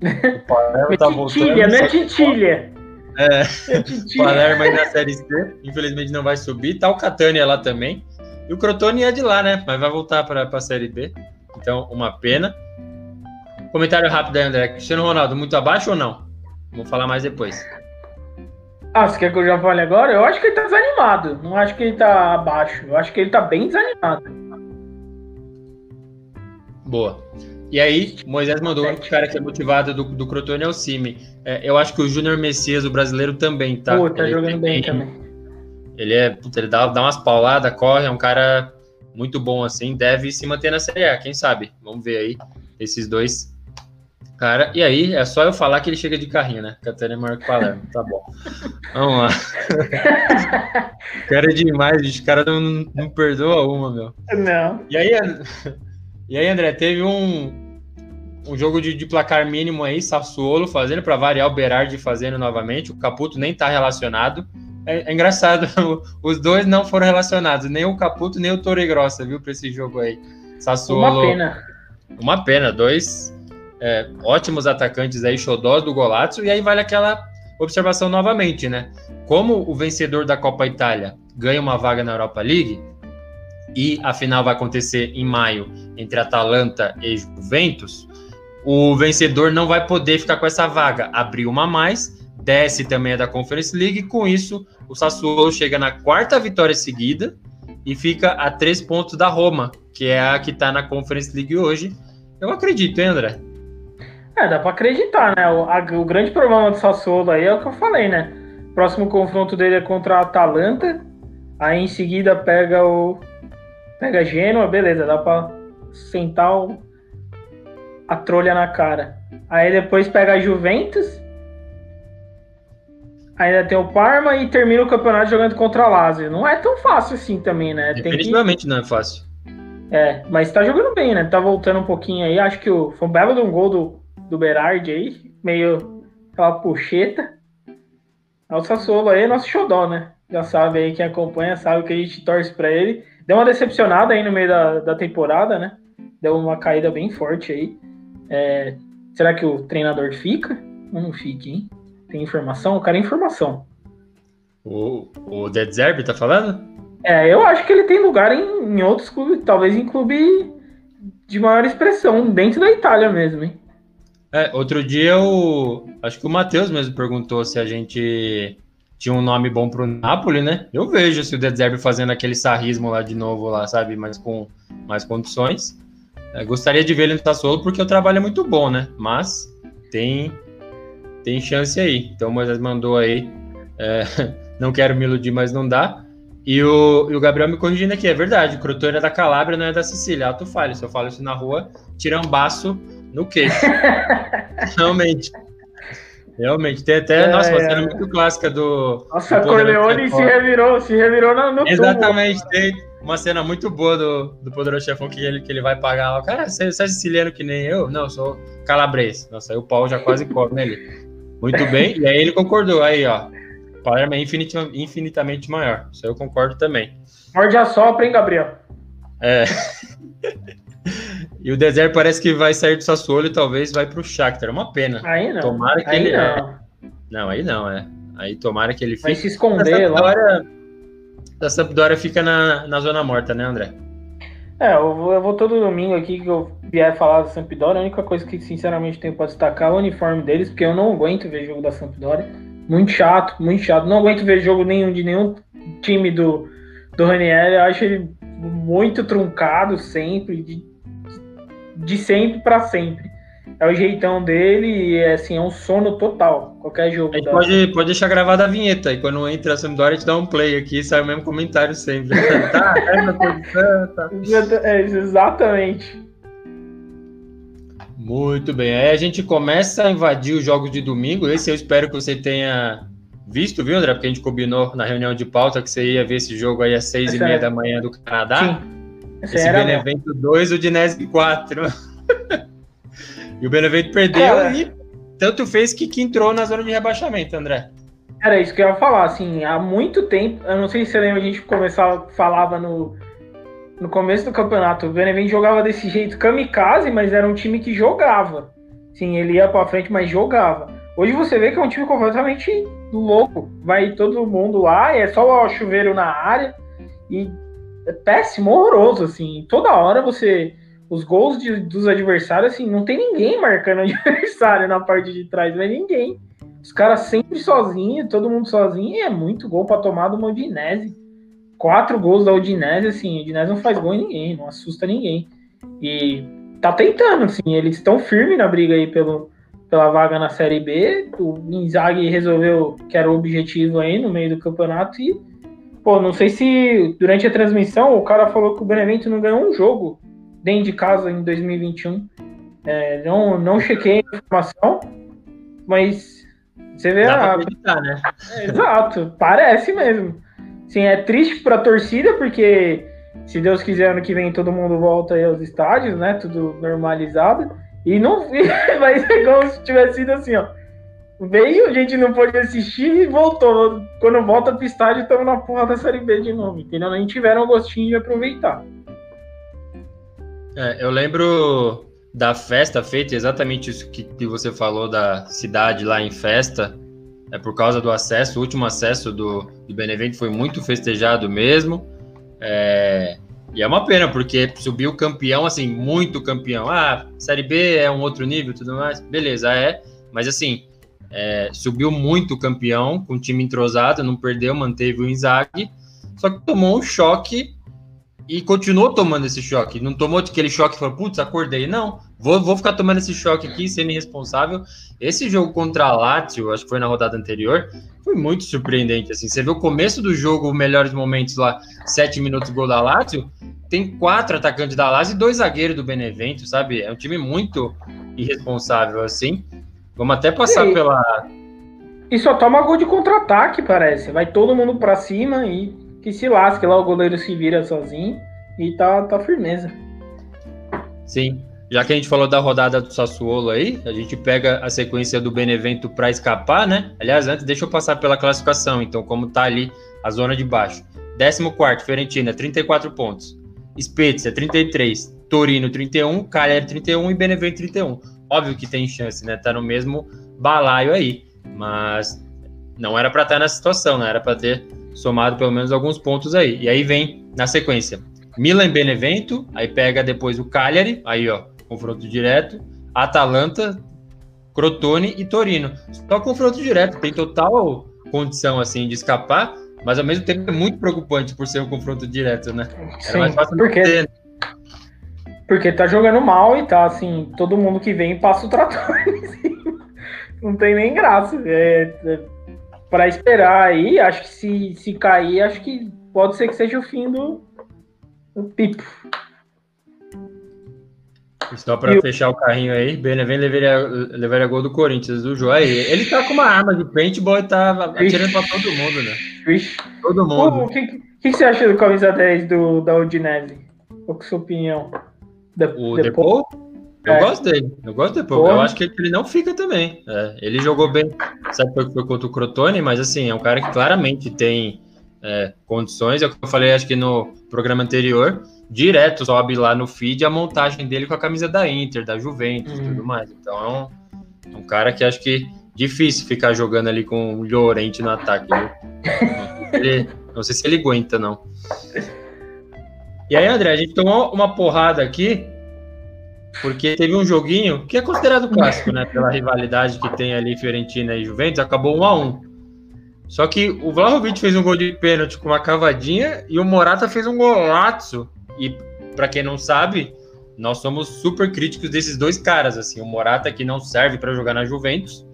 O Palermo tá voltando. Não é Titilha. É, o Palermo aí na Série C, infelizmente não vai subir. Tá o Catania lá também. E o Crotone é de lá, né? Mas vai voltar para a Série B. Então, uma pena. Comentário rápido aí, André. Cristiano Ronaldo, muito abaixo ou não? Vou falar mais depois. Ah, você quer que eu já fale agora? Eu acho que ele tá desanimado. Não acho que ele tá abaixo. Eu acho que ele tá bem desanimado. Boa. E aí, Moisés mandou o cara que é motivado do, do Crotone é o Cime. É, eu acho que o Júnior Messias, o brasileiro, também, tá? Pô, tá ele jogando bem também. Ele é, ele dá, dá umas pauladas, corre, é um cara muito bom assim, deve se manter na Série A, quem sabe? Vamos ver aí esses dois Cara, e aí é só eu falar que ele chega de carrinho, né? É maior que Palermo, tá bom. Vamos lá. cara é demais, bicho. O cara não, não perdoa uma, meu. Não. E aí, e aí André, teve um, um jogo de, de placar mínimo aí, Sassuolo fazendo, para variar o Berardi fazendo novamente. O Caputo nem tá relacionado. É, é, engraçado, os dois não foram relacionados, nem o Caputo nem o Torre Grossa, viu, para esse jogo aí. Sassuolo. Uma pena. Uma pena, dois é, ótimos atacantes aí, xodós do Golazzo, e aí vale aquela observação novamente, né? Como o vencedor da Copa Itália ganha uma vaga na Europa League, e a final vai acontecer em maio entre Atalanta e Juventus, o vencedor não vai poder ficar com essa vaga, abrir uma a mais, desce também a da Conference League, com isso o Sassuolo chega na quarta vitória seguida e fica a três pontos da Roma, que é a que está na Conference League hoje. Eu acredito, hein, André? É, dá pra acreditar, né? O, a, o grande problema do Sassuolo aí é o que eu falei, né? O próximo confronto dele é contra a Atalanta. Aí em seguida pega o. Pega a Gênua, beleza, dá pra sentar o, a trolha na cara. Aí depois pega a Juventus. Ainda tem o Parma e termina o campeonato jogando contra a Lazio. Não é tão fácil assim também, né? Definitivamente que... não é fácil. É, mas tá jogando bem, né? Tá voltando um pouquinho aí. Acho que o, foi um belo de um gol do do Berardi aí, meio aquela puxeta. O Sassuolo aí é nosso xodó, né? Já sabe aí, quem acompanha sabe que a gente torce para ele. Deu uma decepcionada aí no meio da, da temporada, né? Deu uma caída bem forte aí. É, será que o treinador fica? Ou não fica, hein? Tem informação? O cara é informação. O, o Dead Zerb tá falando? É, eu acho que ele tem lugar em, em outros clubes, talvez em clube de maior expressão, dentro da Itália mesmo, hein? É, outro dia o. Acho que o Matheus mesmo perguntou se a gente tinha um nome bom pro Napoli, né? Eu vejo se o De Zerbi fazendo aquele sarrismo lá de novo, lá, sabe? Mas com mais condições. É, gostaria de ver ele no Sassuolo porque o trabalho é muito bom, né? Mas tem, tem chance aí. Então o Moisés mandou aí. É, não quero me iludir, mas não dá. E o, e o Gabriel me corrigindo aqui, é verdade. O Crotone é da Calábria, não é da Sicília. Alto falho. Se eu falo isso na rua, tirambaço no queixo. Realmente. Realmente, tem até, é, nossa, uma cena muito clássica do. Nossa, do Corleone se revirou, se revirou no, no Exatamente, tubo. tem uma cena muito boa do, do Poderoso Chefão que ele, que ele vai pagar lá. Cara, você, você é siciliano que nem eu? Não, eu sou calabrês. Nossa, aí o pau já quase cobre nele. Muito bem, e aí ele concordou. Aí, ó, Palermo é infinitamente maior. Isso eu concordo também. Morde a sopra, hein, Gabriel? É. E o Deserto parece que vai sair do Sassuolo e talvez vai para o Shakhtar. É uma pena. Aí não. Tomara que aí ele. Não. É. não, aí não, é. Aí tomara que ele fique. Vai se esconder lá. A Sampdoria fica na, na zona morta, né, André? É, eu vou, eu vou, todo domingo aqui que eu vier falar da Sampdoria. A única coisa que, sinceramente, tenho para destacar é o uniforme deles, porque eu não aguento ver jogo da Sampdoria. Muito chato, muito chato. Não aguento ver jogo nenhum de nenhum time do, do Ranieri. Eu acho ele muito truncado sempre. De, de sempre para sempre. É o jeitão dele e é, assim, é um sono total. Qualquer jogo. A gente pode, pode deixar gravada a vinheta e quando entra a Sampdoria a gente dá um play aqui e sai o mesmo comentário sempre. tá, é, tá. é, exatamente. Muito bem. Aí a gente começa a invadir os jogos de domingo. Esse eu espero que você tenha visto, viu, André? Porque a gente combinou na reunião de pauta que você ia ver esse jogo aí às seis e meia da manhã do Canadá. Sim. Esse, Esse Benevento 2, o Dinese 4. e o Benevento perdeu é. e tanto fez que, que entrou na zona de rebaixamento, André. Era isso que eu ia falar, assim, há muito tempo, eu não sei se você lembra, a gente começava, falava no, no começo do campeonato, o Benevento jogava desse jeito kamikaze, mas era um time que jogava. Sim, ele ia para frente, mas jogava. Hoje você vê que é um time completamente louco. Vai todo mundo lá, é só o chuveiro na área e é péssimo, horroroso, assim. Toda hora você os gols de, dos adversários, assim, não tem ninguém marcando adversário na parte de trás, não é ninguém. Os caras sempre sozinhos, todo mundo sozinho, e é muito gol para tomar do Udinese. Quatro gols da Udinese, assim, o Udinese não faz gol em ninguém, não assusta ninguém. E tá tentando, assim, eles estão firmes na briga aí pelo, pela vaga na Série B. O Inzaghi resolveu que era o objetivo aí no meio do campeonato e, pô, não sei se durante a transmissão o cara falou que o Benevento não ganhou um jogo dentro de casa em 2021. É, não, não chequei a informação, mas você vê Dá a. Acreditar, né? É, exato, parece mesmo. Sim, é triste para a torcida, porque se Deus quiser, ano que vem todo mundo volta aí aos estádios, né? Tudo normalizado. E não vai ser como se tivesse sido assim, ó. Veio, a gente não pôde assistir e voltou. Quando volta pro estádio, estamos na porra da Série B de novo, entendeu? Nem tiveram o gostinho de aproveitar. É, eu lembro da festa feita, exatamente isso que, que você falou da cidade lá em festa, é por causa do acesso, o último acesso do, do Benevento foi muito festejado mesmo. É, e é uma pena, porque subiu campeão, assim, muito campeão. Ah, Série B é um outro nível tudo mais. Beleza, é. Mas assim, é, subiu muito campeão, com o time entrosado, não perdeu, manteve o Inzaghi. Só que tomou um choque e continuou tomando esse choque. Não tomou aquele choque e falou, putz, acordei. Não, vou, vou ficar tomando esse choque aqui, sendo irresponsável. Esse jogo contra a Lazio, acho que foi na rodada anterior, foi muito surpreendente. Assim, você vê o começo do jogo, melhores momentos lá, sete minutos gol da Lazio, tem quatro atacantes da Lazio e dois zagueiros do Benevento, sabe? É um time muito irresponsável, assim. Vamos até passar pela... E só toma gol de contra-ataque, parece. Vai todo mundo para cima e que se lasque lá, o goleiro se vira sozinho e tá, tá firmeza. Sim. Já que a gente falou da rodada do Sassuolo aí, a gente pega a sequência do Benevento para escapar, né? Aliás, antes, deixa eu passar pela classificação. Então, como tá ali a zona de baixo. 14 Fiorentina, 34 pontos. Spezia, 33. Torino, 31. Cagliari, 31. E Benevento, 31. Óbvio que tem chance, né? Tá no mesmo balaio aí. Mas não era para estar nessa situação, né? Era para ter somado pelo menos alguns pontos aí. E aí vem na sequência Milan Benevento, aí pega depois o Cagliari, aí ó, confronto direto, Atalanta, Crotone e Torino. Só confronto direto, tem total condição assim de escapar, mas ao mesmo tempo é muito preocupante por ser um confronto direto, né? Sim, mais fácil porque, ter. Porque tá jogando mal e tá assim, todo mundo que vem passa o trator Não tem nem graça. É, é para esperar aí. Acho que se, se cair, acho que pode ser que seja o fim do, do Pipo. Só para fechar o carrinho aí, Benevento levaria, levaria gol do Corinthians, do João. Ele tá com uma arma de paintball e tá atirando para todo mundo, né? Ixi. Todo mundo. O que, que, você acha do camisa 10 do, da Udinese? Qual é a sua opinião? De, o Depou? Eu é. gosto dele, eu gosto dele. Pô. Eu acho que ele não fica também. É, ele jogou bem, sabe que foi contra o Crotone, mas assim, é um cara que claramente tem é, condições. É o que eu falei, acho que no programa anterior, direto sobe lá no feed a montagem dele com a camisa da Inter, da Juventus e hum. tudo mais. Então é um, um, cara que acho que difícil ficar jogando ali com o Llorente no ataque. Ele, não sei se ele aguenta, não. E aí, André, a gente tomou uma porrada aqui porque teve um joguinho que é considerado clássico, né? Pela rivalidade que tem ali Fiorentina e Juventus, acabou 1 a 1 Só que o Vlahovic fez um gol de pênalti com uma cavadinha e o Morata fez um golaço. E para quem não sabe, nós somos super críticos desses dois caras, assim, o Morata que não serve para jogar na Juventus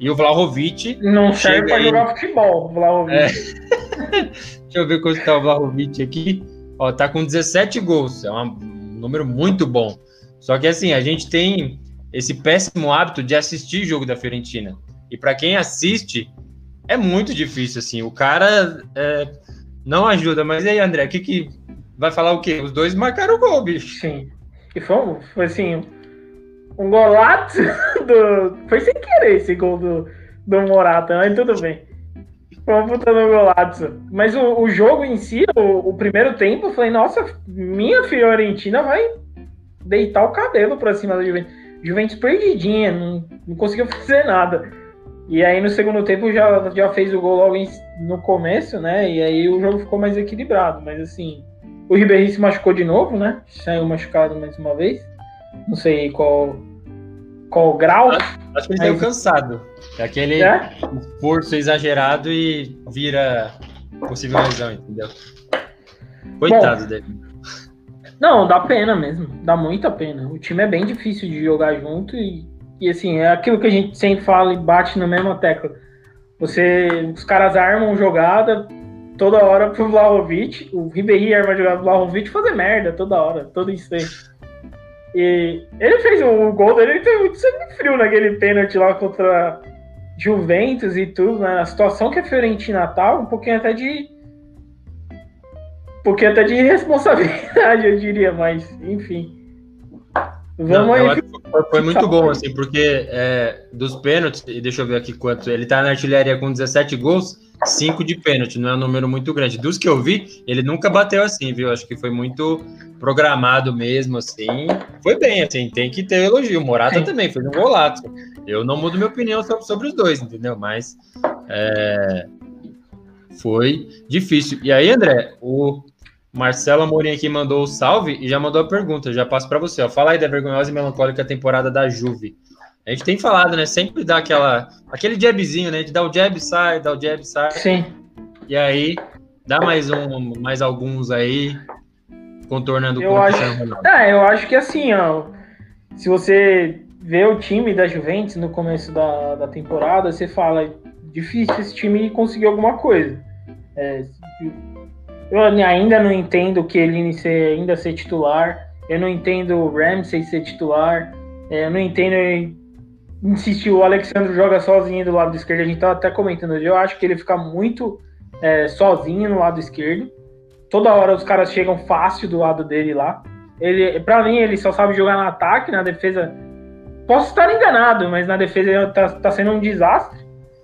e o Vlahovic não serve para jogar futebol, Vlahovic. É. Deixa eu ver quanto está o Vlahovic aqui. Ó, tá com 17 gols, é um número muito bom. Só que assim, a gente tem esse péssimo hábito de assistir jogo da Fiorentina. E para quem assiste, é muito difícil, assim. O cara é, não ajuda. Mas aí, André, o que, que vai falar o quê? Os dois marcaram o gol, bicho. Sim. E foi, foi assim, um golaço do. Foi sem querer esse gol do, do Morata, mas tudo bem. Uma puta no golaço. Mas o, o jogo em si, o, o, primeiro tempo, eu falei, nossa, minha Fiorentina vai deitar o cabelo pra cima da Juventus. Juventus perdidinha, não, não conseguiu fazer nada. E aí no segundo tempo já, já fez o gol logo em, no começo, né? E aí o jogo ficou mais equilibrado. Mas assim, o Ribeirinho se machucou de novo, né? Saiu machucado mais uma vez. Não sei qual, qual grau. Acho, acho que ele saiu cansado. É aquele é? esforço exagerado e vira possível lesão, entendeu? Coitado Bom, dele. Não, dá pena mesmo. Dá muita pena. O time é bem difícil de jogar junto e, e assim, é aquilo que a gente sempre fala e bate na mesma tecla. Você, os caras armam jogada toda hora pro Vlahovic. O Ribéry arma jogada pro Vlahovic fazer merda toda hora, todo instante. E ele fez um gol dele, ele teve muito sangue frio naquele pênalti lá contra Juventus e tudo, né? A situação que a Fiorentina tá, um pouquinho até de porque até de responsabilidade, eu diria, mas enfim. Vamos Não, aí. Foi, muito bom, assim, porque é, dos pênaltis, e deixa eu ver aqui quanto. Ele tá na artilharia com 17 gols, 5 de pênalti, não é um número muito grande. Dos que eu vi, ele nunca bateu assim, viu? Acho que foi muito programado mesmo, assim. Foi bem, assim, tem que ter elogio. O Morata Sim. também, foi um golaço. Eu não mudo minha opinião sobre, sobre os dois, entendeu? Mas é, foi difícil. E aí, André, o Marcelo Amorim aqui mandou o salve e já mandou a pergunta. Já passo para você. Ó. Fala aí da vergonhosa e melancólica temporada da Juve. A gente tem falado, né? Sempre dá aquela, aquele jabzinho, né? De dar o jab, sai, dá o jab, sai. Sim. E aí, dá mais um, mais alguns aí, contornando eu acho, É, eu acho que assim, ó. Se você vê o time da Juventus no começo da, da temporada, você fala, difícil esse time conseguir alguma coisa. É, eu ainda não entendo o ele ser, ainda ser titular. Eu não entendo o Ramsey ser titular. É, eu não entendo insistir o Alexandre joga sozinho do lado esquerdo. A gente tava até comentando hoje. Eu acho que ele fica muito é, sozinho no lado esquerdo. Toda hora os caras chegam fácil do lado dele lá. Ele, para mim, ele só sabe jogar no ataque, na defesa. Posso estar enganado, mas na defesa tá, tá sendo um desastre.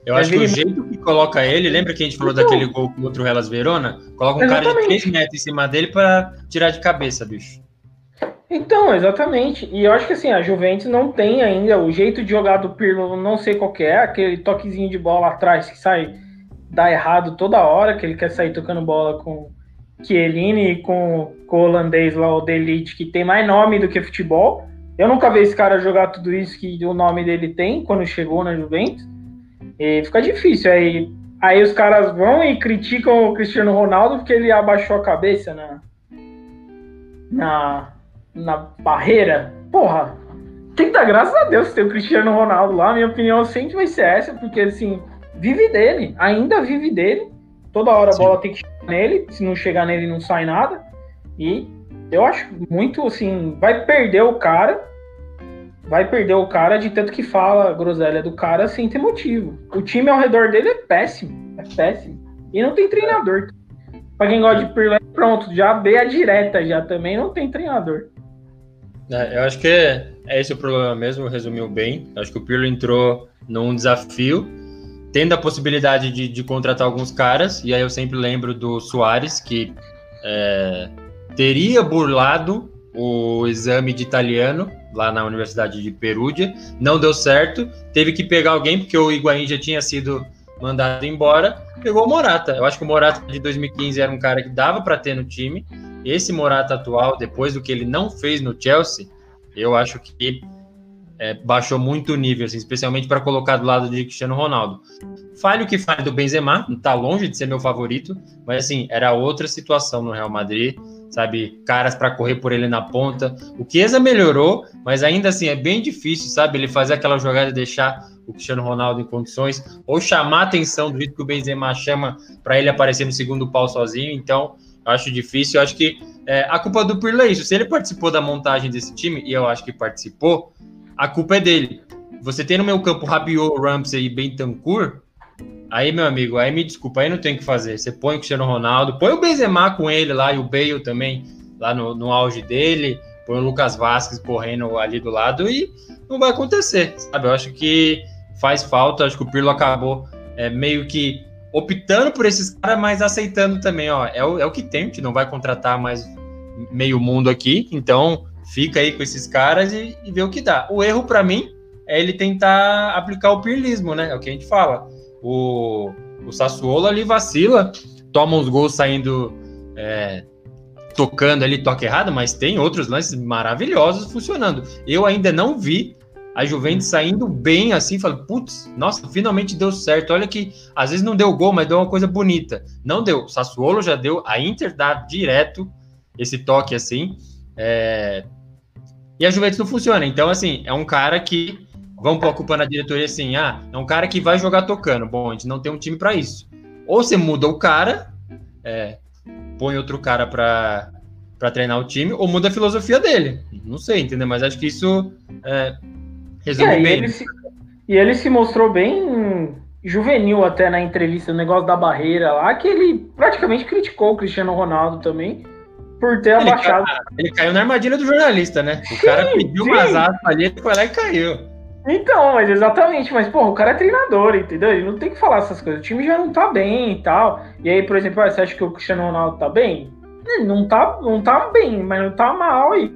Eu acho que o jeito que coloca ele, lembra que a gente falou então, daquele gol contra o Hellas Verona? Coloca um exatamente. cara de 3 metros em cima dele para tirar de cabeça, bicho. Então, exatamente. E eu acho que assim, a Juventus não tem ainda o jeito de jogar do Pirlo, não sei qual é, aquele toquezinho de bola atrás que sai, dá errado toda hora, que ele quer sair tocando bola com Chiellini e com, com o holandês lá, o Delite, que tem mais nome do que futebol. Eu nunca vi esse cara jogar tudo isso que o nome dele tem quando chegou na Juventus. E fica difícil. Aí, aí os caras vão e criticam o Cristiano Ronaldo porque ele abaixou a cabeça na, na, na barreira. Porra, tem que dar graças a Deus ter o Cristiano Ronaldo lá. Minha opinião sempre vai ser essa, porque assim, vive dele, ainda vive dele. Toda hora a Sim. bola tem que chegar nele, se não chegar nele não sai nada. E eu acho muito assim, vai perder o cara vai perder o cara de tanto que fala groselha do cara sem ter motivo. O time ao redor dele é péssimo. É péssimo. E não tem treinador. Pra quem gosta de Pirlo, pronto, já vê a direta já também não tem treinador. É, eu acho que é, é esse o problema mesmo, resumiu bem. Eu acho que o Pirlo entrou num desafio, tendo a possibilidade de, de contratar alguns caras, e aí eu sempre lembro do Soares, que é, teria burlado o exame de italiano lá na Universidade de Perúdia, não deu certo, teve que pegar alguém, porque o Higuaín já tinha sido mandado embora, pegou o Morata. Eu acho que o Morata de 2015 era um cara que dava para ter no time. Esse Morata atual, depois do que ele não fez no Chelsea, eu acho que é, baixou muito o nível, assim, especialmente para colocar do lado de Cristiano Ronaldo. Fale o que fale do Benzema, está longe de ser meu favorito, mas assim, era outra situação no Real Madrid sabe? Caras para correr por ele na ponta. O Chiesa melhorou, mas ainda assim é bem difícil, sabe? Ele fazer aquela jogada e deixar o Cristiano Ronaldo em condições, ou chamar a atenção do jeito que o Benzema chama para ele aparecer no segundo pau sozinho. Então, acho difícil. Eu acho que é, a culpa do Pirlo é isso. Se ele participou da montagem desse time, e eu acho que participou, a culpa é dele. Você tem no meu campo Rabiot, Ramsey e Bentancur, Aí, meu amigo, aí me desculpa, aí não tem o que fazer. Você põe o Cristiano Ronaldo, põe o Benzema com ele lá e o Bale também, lá no, no auge dele, põe o Lucas Vasquez correndo ali do lado e não vai acontecer, sabe? Eu acho que faz falta, acho que o Pirlo acabou é, meio que optando por esses caras, mas aceitando também, ó, é o, é o que tem, a gente não vai contratar mais meio mundo aqui, então fica aí com esses caras e, e vê o que dá. O erro para mim é ele tentar aplicar o pirlismo, né? É o que a gente fala. O, o Sassuolo ali vacila, toma uns gols saindo é, tocando ali, toque errado, mas tem outros lances maravilhosos funcionando. Eu ainda não vi a Juventus saindo bem assim, falando, putz, nossa, finalmente deu certo. Olha que às vezes não deu gol, mas deu uma coisa bonita. Não deu. O Sassuolo já deu, a Inter dá direto esse toque assim. É... E a Juventus não funciona. Então, assim, é um cara que. Vamos pôr a diretoria assim, ah, é um cara que vai jogar tocando. Bom, a gente não tem um time para isso. Ou você muda o cara, é, põe outro cara para treinar o time, ou muda a filosofia dele. Não sei, entendeu? Mas acho que isso é, resume é, bem. E ele, se, e ele se mostrou bem juvenil até na entrevista, no negócio da barreira lá, que ele praticamente criticou o Cristiano Ronaldo também por ter ele abaixado. Caiu, ele caiu na armadilha do jornalista, né? O sim, cara pediu sim. umas aspas ali, ele foi lá e caiu. Então, mas exatamente, mas pô, o cara é treinador, entendeu? Ele não tem que falar essas coisas. O time já não tá bem e tal. E aí, por exemplo, você acha que o Cristiano Ronaldo tá bem? Ele não tá, não tá bem, mas não tá mal. E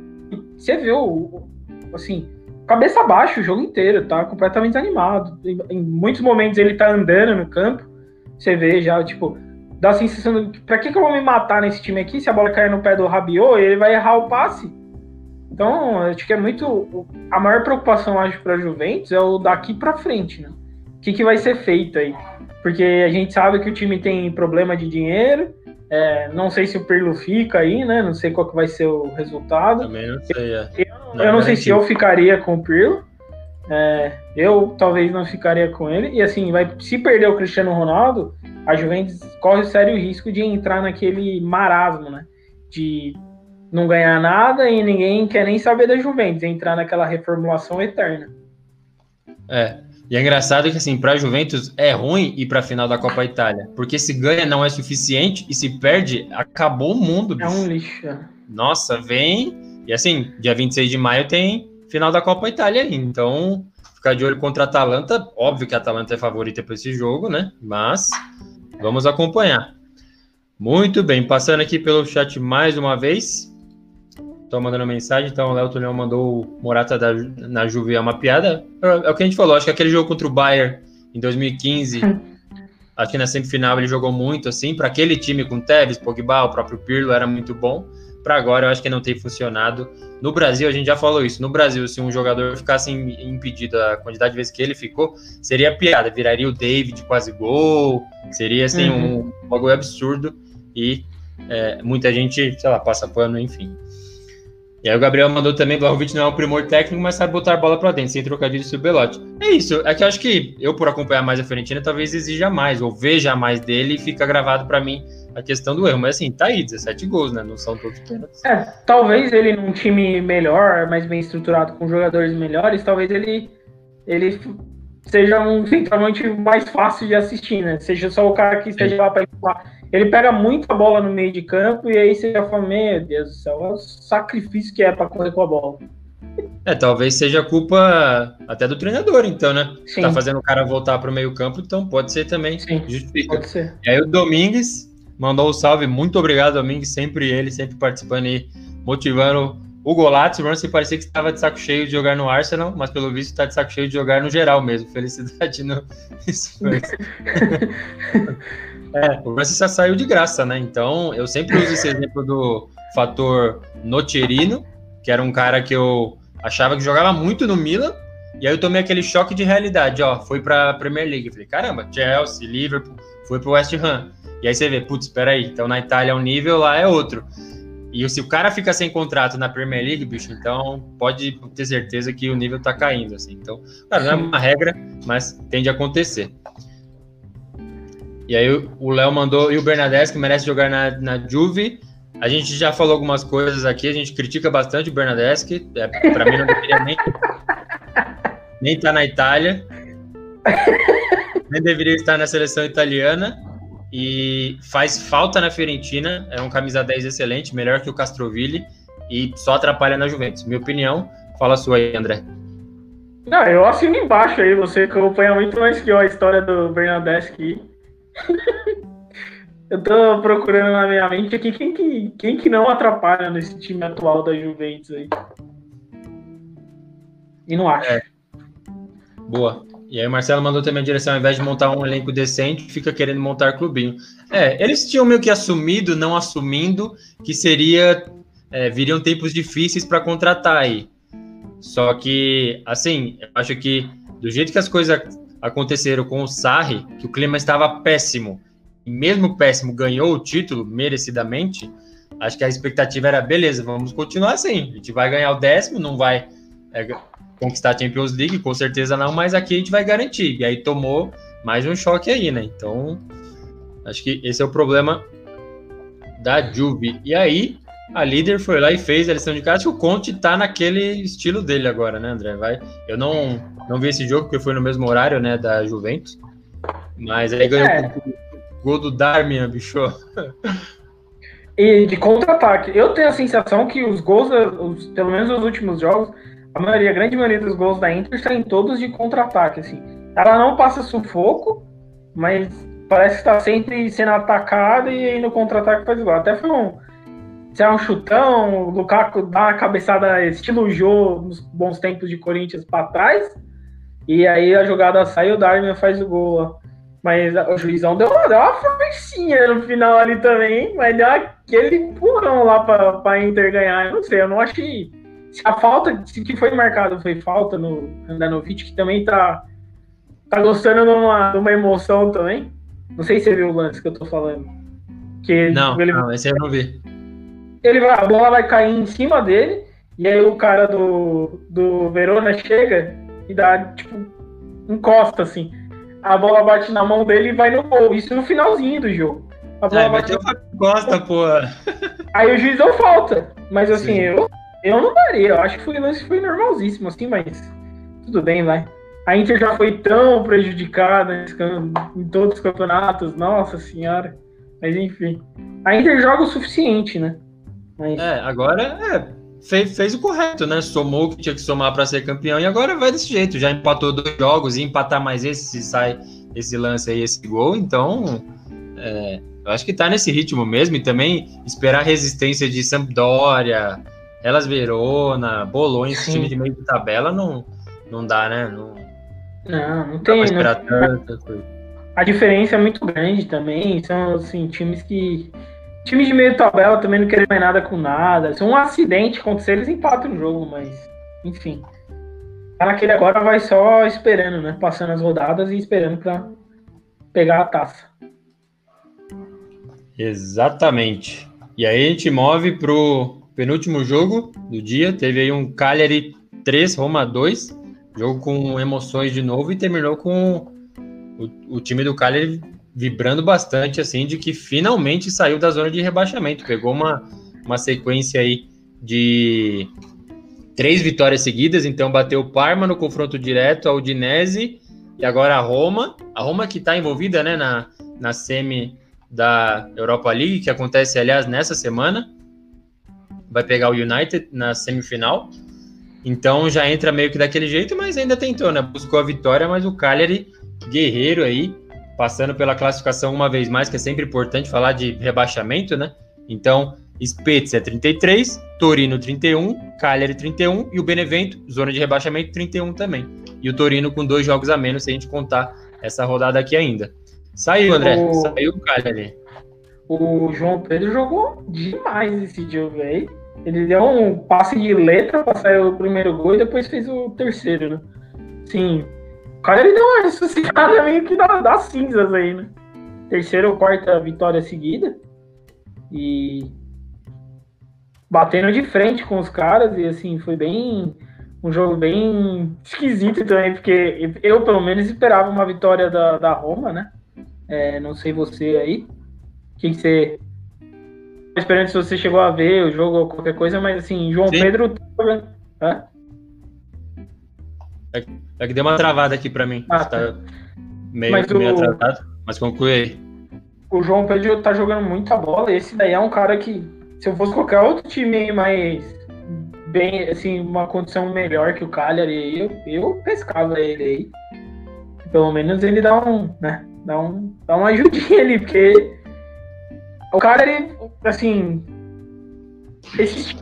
você viu, assim, cabeça baixa o jogo inteiro, tá completamente animado. Em, em muitos momentos ele tá andando no campo. Você vê já, tipo, dá a sensação de pra que, que eu vou me matar nesse time aqui se a bola cair no pé do Rabiot ele vai errar o passe. Então, acho que é muito. A maior preocupação, acho, para a Juventus é o daqui para frente, né? O que, que vai ser feito aí? Porque a gente sabe que o time tem problema de dinheiro. É, não sei se o Pirlo fica aí, né? Não sei qual que vai ser o resultado. Também não sei. É. Eu, não, eu não sei se eu ficaria com o Pirlo. É, eu talvez não ficaria com ele. E assim, vai, se perder o Cristiano Ronaldo, a Juventus corre o sério risco de entrar naquele marasmo, né? De não ganhar nada e ninguém quer nem saber da Juventus, entrar naquela reformulação eterna. É. E é engraçado que, assim, para a Juventus é ruim ir para a final da Copa Itália, porque se ganha não é suficiente e se perde, acabou o mundo. Bicho. É um lixo. Nossa, vem. E assim, dia 26 de maio tem final da Copa Itália aí. Então, ficar de olho contra a Atalanta. Óbvio que a Atalanta é favorita para esse jogo, né? Mas vamos acompanhar. Muito bem, passando aqui pelo chat mais uma vez. Estão mandando mensagem, então o Léo Tulião mandou o Morata da, na Juve é uma piada. É, é, o que a gente falou, acho que aquele jogo contra o Bayern em 2015, acho que na semifinal ele jogou muito, assim, para aquele time com Tevez, Pogba, o próprio Pirlo, era muito bom. Para agora, eu acho que não tem funcionado. No Brasil, a gente já falou isso. No Brasil, se um jogador ficasse impedido a quantidade de vezes que ele ficou, seria piada. Viraria o David quase gol. Seria, assim, uhum. um bagulho absurdo. E é, muita gente, sei lá, passa pano, enfim. E aí o Gabriel mandou também, Vlahovic não é um primor técnico, mas sabe botar a bola para dentro, sem trocadilho sobre o Belotti. É isso, é que eu acho que eu, por acompanhar mais a Fiorentina, talvez exija mais, ou veja mais dele e fica gravado para mim a questão do erro. Mas assim, tá aí, 17 gols, né? Não são todos pênaltis. É, talvez ele num time melhor, mais bem estruturado, com jogadores melhores, talvez ele, ele seja um centralmente mais fácil de assistir, né? Seja só o cara que esteja lá para ele pega muita bola no meio de campo e aí você já fala, meu Deus do céu, é o sacrifício que é para correr com a bola. É, talvez seja culpa até do treinador, então, né? Sim. Tá fazendo o cara voltar para o meio campo, então pode ser também. Sim, justifica. pode ser. E aí o Domingues mandou o um salve, muito obrigado, Domingues, sempre ele, sempre participando e motivando o Golato. O Ramsey parecia que estava de saco cheio de jogar no Arsenal, mas pelo visto está de saco cheio de jogar no geral mesmo. Felicidade no Spurs. É, o já saiu de graça, né? Então, eu sempre uso esse exemplo do fator Nocherino, que era um cara que eu achava que jogava muito no Milan, e aí eu tomei aquele choque de realidade, ó, foi pra Premier League. Falei, caramba, Chelsea, Liverpool, foi pro West Ham. E aí você vê, putz, espera aí, então na Itália é um nível, lá é outro. E se o cara fica sem contrato na Premier League, bicho, então pode ter certeza que o nível tá caindo, assim. Então, claro, não é uma regra, mas tende a acontecer. E aí o Léo mandou, e o Bernadette, que merece jogar na, na Juve. A gente já falou algumas coisas aqui, a gente critica bastante o Bernadette, é, para mim não deveria nem nem estar tá na Itália, nem deveria estar na seleção italiana e faz falta na Fiorentina, é um camisa 10 excelente, melhor que o Castroville e só atrapalha na Juventus. Minha opinião, fala sua aí, André. Não, eu assino embaixo aí, você acompanha muito mais que eu a história do Bernadeschi. Eu tô procurando na minha mente aqui quem que, quem que não atrapalha nesse time atual da Juventus aí. E não acho. É. Boa. E aí o Marcelo mandou também a direção, ao invés de montar um elenco decente, fica querendo montar clubinho. É, eles tinham meio que assumido, não assumindo, que seria é, viriam tempos difíceis para contratar aí. Só que, assim, eu acho que do jeito que as coisas aconteceram com o Sarri, que o clima estava péssimo, e mesmo péssimo ganhou o título merecidamente, acho que a expectativa era, beleza, vamos continuar assim. A gente vai ganhar o décimo, não vai é, conquistar a Champions League, com certeza não, mas aqui a gente vai garantir. E aí tomou mais um choque aí, né? Então, acho que esse é o problema da Juve. E aí, a líder foi lá e fez a lição de casa. o Conte tá naquele estilo dele agora, né, André? Vai. Eu não, não vi esse jogo porque foi no mesmo horário, né, da Juventus. Mas aí ganhou é. o gol do Darmian, bicho. E de contra-ataque. Eu tenho a sensação que os gols, os, pelo menos os últimos jogos, a maioria, a grande maioria dos gols da Inter saem todos de contra-ataque, assim. Ela não passa sufoco, mas parece que está sempre sendo atacada e aí no contra-ataque faz igual. Até foi um, se é um chutão, o Lukaku dá uma cabeçada estilo Jô nos bons tempos de Corinthians para trás, e aí a jogada sai e o Darwin faz o gol. Mas o juizão deu uma, deu uma forcinha no final ali também, mas deu aquele empurrão lá para a Inter ganhar. Eu não sei, eu não achei se a falta, se que foi marcado foi falta no Andanovic, que também tá, tá gostando de uma, de uma emoção também. Não sei se você viu o lance que eu tô falando. Que não, ele, não, esse eu não vi. Ele vai, a bola vai cair em cima dele, e aí o cara do, do Verona chega e dá, tipo, encosta assim. A bola bate na mão dele e vai no gol. Isso no finalzinho do jogo. A bola é, bate na... encosta, pô. Aí o juiz não falta. Mas assim, Sim. eu eu não daria, eu acho que foi lance foi normalzíssimo, assim, mas tudo bem, vai. A Inter já foi tão prejudicada em todos os campeonatos, nossa senhora. Mas enfim. A Inter joga o suficiente, né? Mas... É, agora é, fez, fez o correto, né? Somou o que tinha que somar para ser campeão e agora vai desse jeito. Já empatou dois jogos e empatar mais esse se sai esse lance aí, esse gol. Então, é, eu acho que tá nesse ritmo mesmo. E também esperar resistência de Sampdoria, elas Verona, Bolonha, esse time de meio de tabela não, não dá, né? Não, não, não tem. Não, tanto, a diferença é muito grande também. São assim, times que. Times de meio tabela também não querem mais nada com nada. Se um acidente acontecer, eles empatam o jogo, mas. Enfim. Tá naquele agora vai só esperando, né? Passando as rodadas e esperando para pegar a taça. Exatamente. E aí a gente move pro penúltimo jogo do dia, teve aí um Cagliari 3, Roma 2, jogo com emoções de novo e terminou com o, o time do Cagliari vibrando bastante, assim, de que finalmente saiu da zona de rebaixamento, pegou uma, uma sequência aí de três vitórias seguidas, então bateu o Parma no confronto direto, a Udinese e agora a Roma, a Roma que está envolvida, né, na, na semi da Europa League, que acontece, aliás, nessa semana, vai pegar o United na semifinal. Então já entra meio que daquele jeito, mas ainda tentou, né? Buscou a vitória, mas o Cagliari, guerreiro aí, passando pela classificação uma vez mais, que é sempre importante falar de rebaixamento, né? Então, Spezia 33, Torino 31, Cagliari 31 e o Benevento, zona de rebaixamento 31 também. E o Torino com dois jogos a menos, se a gente contar essa rodada aqui ainda. Saiu, André. O... Saiu o Cagliari. O João Pedro jogou demais esse jogo aí. Ele deu um passe de letra para sair o primeiro gol e depois fez o terceiro, né? Sim. O cara ele deu uma ressuscitada meio que das da cinzas aí, né? Terceira ou quarta vitória seguida. E batendo de frente com os caras e assim, foi bem um jogo bem esquisito também, porque eu pelo menos esperava uma vitória da, da Roma, né? É, não sei você aí. O que, que você esperando se você chegou a ver o jogo ou qualquer coisa, mas assim, João Sim. Pedro. Hã? É, é que deu uma travada aqui para mim. Ah, tá meio, mas meio o... atrasado, mas conclui aí. O João Pedro tá jogando muita bola. Esse daí é um cara que, se eu fosse qualquer outro time mais, bem, assim, uma condição melhor que o Cagliari, eu, eu pescava ele aí. Pelo menos ele dá um, né? Dá, um, dá uma ajudinha ali, porque o Cagliari, assim, esses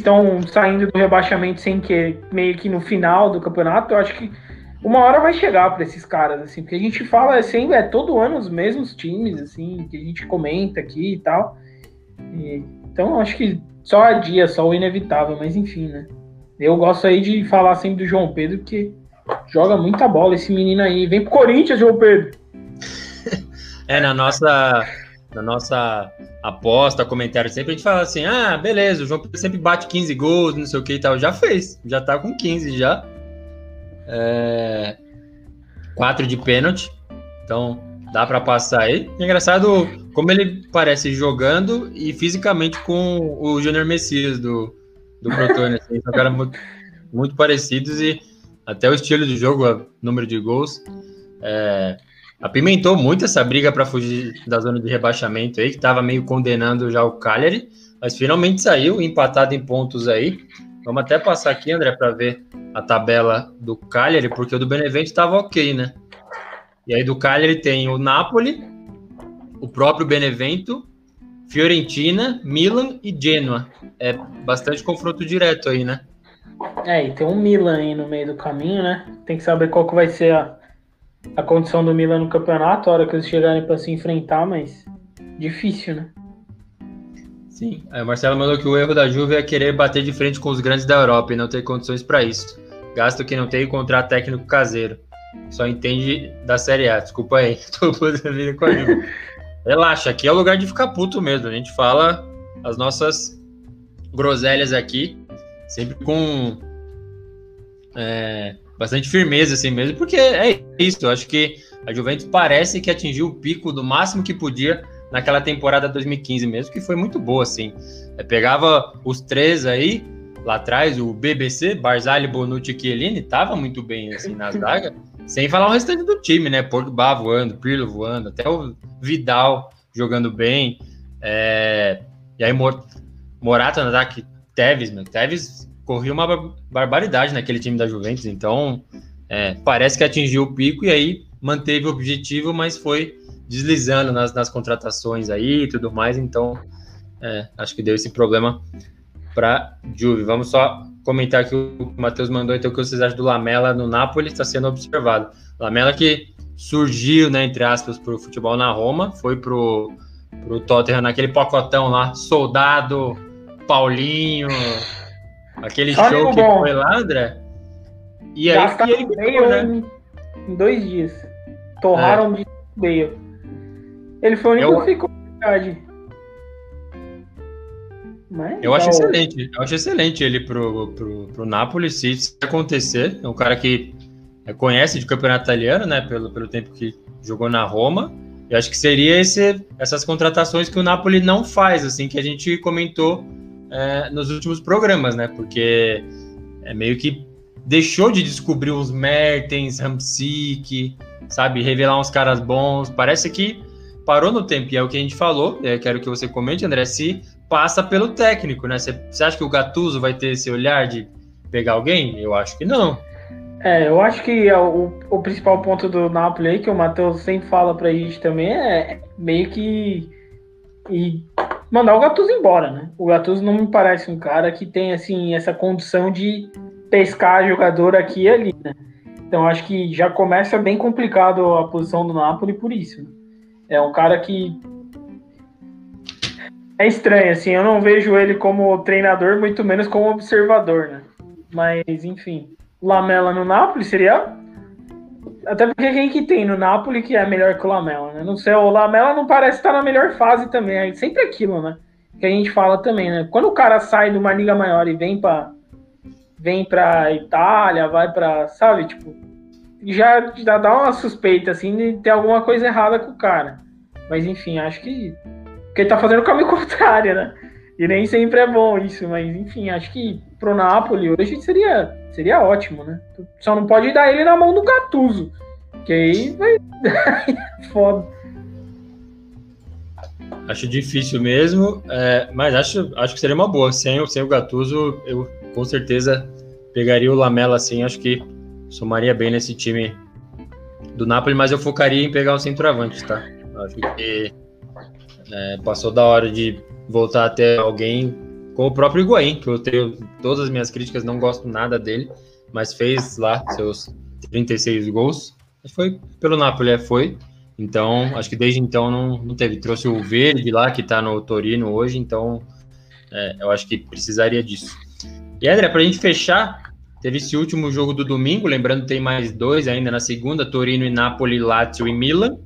estão saindo do rebaixamento sem que meio que no final do campeonato, eu acho que uma hora vai chegar para esses caras, assim, porque a gente fala sempre, é todo ano os mesmos times, assim, que a gente comenta aqui e tal. E, então, acho que só a dia, só o inevitável, mas enfim, né? Eu gosto aí de falar sempre do João Pedro, que joga muita bola esse menino aí. Vem pro Corinthians, João Pedro. é, na nossa, na nossa aposta, comentário sempre, a gente fala assim: ah, beleza, o João sempre bate 15 gols, não sei o que e tal. Já fez, já tá com 15 já. É... Quatro de pênalti. Então, dá para passar aí. É engraçado como ele parece jogando e fisicamente com o Júnior Messias do, do Crotone. Assim, são caras muito, muito parecidos e até o estilo de jogo, o número de gols. É, apimentou muito essa briga para fugir da zona de rebaixamento aí, que estava meio condenando já o Cagliari, mas finalmente saiu empatado em pontos aí. Vamos até passar aqui, André, para ver a tabela do Cagliari, porque o do Benevento estava ok, né? E aí do Cagliari tem o Napoli, o próprio Benevento, Fiorentina, Milan e Genoa. É bastante confronto direto aí, né? É, e tem um Milan aí no meio do caminho, né? Tem que saber qual que vai ser a, a condição do Milan no campeonato, a hora que eles chegarem para se enfrentar, mas difícil, né? Sim, o Marcelo mandou que o erro da Juve é querer bater de frente com os grandes da Europa e não ter condições para isso. Gasto que não tem e contrato técnico caseiro. Só entende da Série A. Desculpa aí, tô podendo com a Juve. Relaxa, aqui é o lugar de ficar puto mesmo. A gente fala as nossas groselhas aqui, sempre com é, bastante firmeza assim mesmo, porque é isso. Eu acho que a Juventus parece que atingiu o pico do máximo que podia naquela temporada 2015 mesmo, que foi muito boa, assim. É, pegava os três aí, lá atrás, o BBC, Barzali, Bonucci e Chiellini, tava muito bem, assim, na zaga. Sem falar o restante do time, né? Pogba voando, Pirlo voando, até o Vidal jogando bem. É... E aí, Mor Morata no ataque, Tevez, meu. Tevez corria uma barbaridade naquele time da Juventus, então é, parece que atingiu o pico e aí manteve o objetivo, mas foi deslizando nas, nas contratações aí e tudo mais, então é, acho que deu esse problema para Juve. Vamos só comentar aqui o que o Matheus mandou, então, o que vocês acham do Lamela no Napoli está sendo observado. Lamela que surgiu, né, entre aspas, para o futebol na Roma, foi pro, pro Tottenham naquele pacotão lá, Soldado, Paulinho, aquele Só show que bom. foi lá, André. E aí que ele ficou, né? em, dois dias. Torraram é. de meio. Ele foi o único eu... que ficou, verdade. Mas, eu acho excelente, eu acho excelente ele pro, pro, pro Napoli, se, se acontecer. É um cara que é, conhece de campeonato italiano, né? Pelo, pelo tempo que jogou na Roma. Eu acho que seria esse, essas contratações que o Napoli não faz, assim, que a gente comentou é, nos últimos programas, né? Porque é meio que deixou de descobrir os Mertens, Ramsik, sabe? Revelar uns caras bons. Parece que parou no tempo, e é o que a gente falou, é, quero que você comente, André, se passa pelo técnico, né? Você, você acha que o Gattuso vai ter esse olhar de pegar alguém? Eu acho que não. É, eu acho que é o, o principal ponto do Napoli aí, que o Matheus sempre fala pra gente também, é meio que e mandar o Gattuso embora, né? O Gattuso não me parece um cara que tem, assim, essa condição de pescar jogador aqui e ali, né? Então acho que já começa bem complicado a posição do Napoli por isso. Né? É um cara que é estranho, assim, eu não vejo ele como treinador, muito menos como observador, né? Mas, enfim, Lamela no Napoli seria. Até porque quem que tem no Napoli que é melhor que o Lamela, né? Não sei, o Lamela não parece estar na melhor fase também. É sempre aquilo, né? Que a gente fala também, né? Quando o cara sai de uma liga maior e vem para vem pra Itália, vai para sabe, tipo, já, já dá uma suspeita, assim, de ter alguma coisa errada com o cara. Mas enfim, acho que. Porque ele tá fazendo o caminho contrário, né? E nem sempre é bom isso, mas enfim, acho que pro Napoli hoje seria, seria ótimo, né? Só não pode dar ele na mão do Gattuso, que aí vai. Foda. Acho difícil mesmo, é, mas acho, acho que seria uma boa. Sem, sem o Gattuso, eu com certeza pegaria o Lamela assim, acho que somaria bem nesse time do Napoli, mas eu focaria em pegar o centroavante, tá? Acho que é, passou da hora de voltar até alguém com o próprio Higuaín, que eu tenho todas as minhas críticas, não gosto nada dele, mas fez lá seus 36 gols. Foi pelo Napoli, é, foi. Então, acho que desde então não, não teve. Trouxe o Verde lá, que tá no Torino hoje, então é, eu acho que precisaria disso. E André, pra gente fechar, teve esse último jogo do domingo, lembrando tem mais dois ainda na segunda, Torino e Napoli, Lazio e Milan.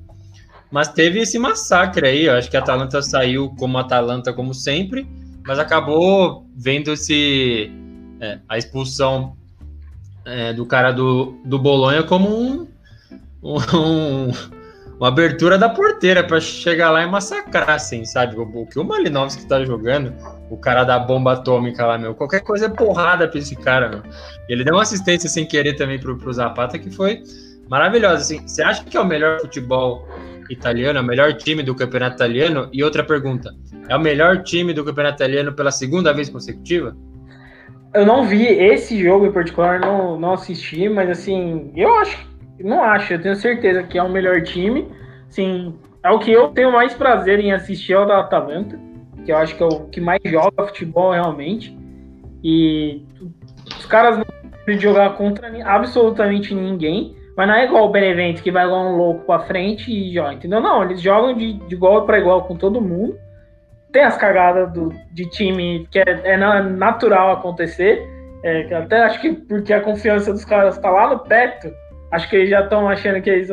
Mas teve esse massacre aí, eu acho que a Atalanta saiu como Atalanta, como sempre, mas acabou vendo esse, é, a expulsão é, do cara do, do Bolonha como um, um, uma abertura da porteira para chegar lá e massacrar, assim, sabe? O, que o Malinovski tá jogando, o cara da bomba atômica lá, meu, qualquer coisa é porrada pra esse cara, meu. Ele deu uma assistência sem querer também pro, pro Zapata que foi maravilhosa, assim. Você acha que é o melhor futebol italiano, é o melhor time do campeonato italiano? E outra pergunta, é o melhor time do campeonato italiano pela segunda vez consecutiva? Eu não vi esse jogo em particular, não, não assisti, mas assim, eu acho, não acho, eu tenho certeza que é o melhor time. Sim, é o que eu tenho mais prazer em assistir é o da Atalanta, que eu acho que é o que mais joga futebol realmente. E os caras não podem jogar contra absolutamente ninguém. Mas não é igual o Benevento que vai igual um louco pra frente e joga, entendeu? Não, eles jogam de, de igual para igual com todo mundo. Tem as cagadas do, de time que é, é natural acontecer. É, até acho que porque a confiança dos caras tá lá no teto, acho que eles já estão achando que eles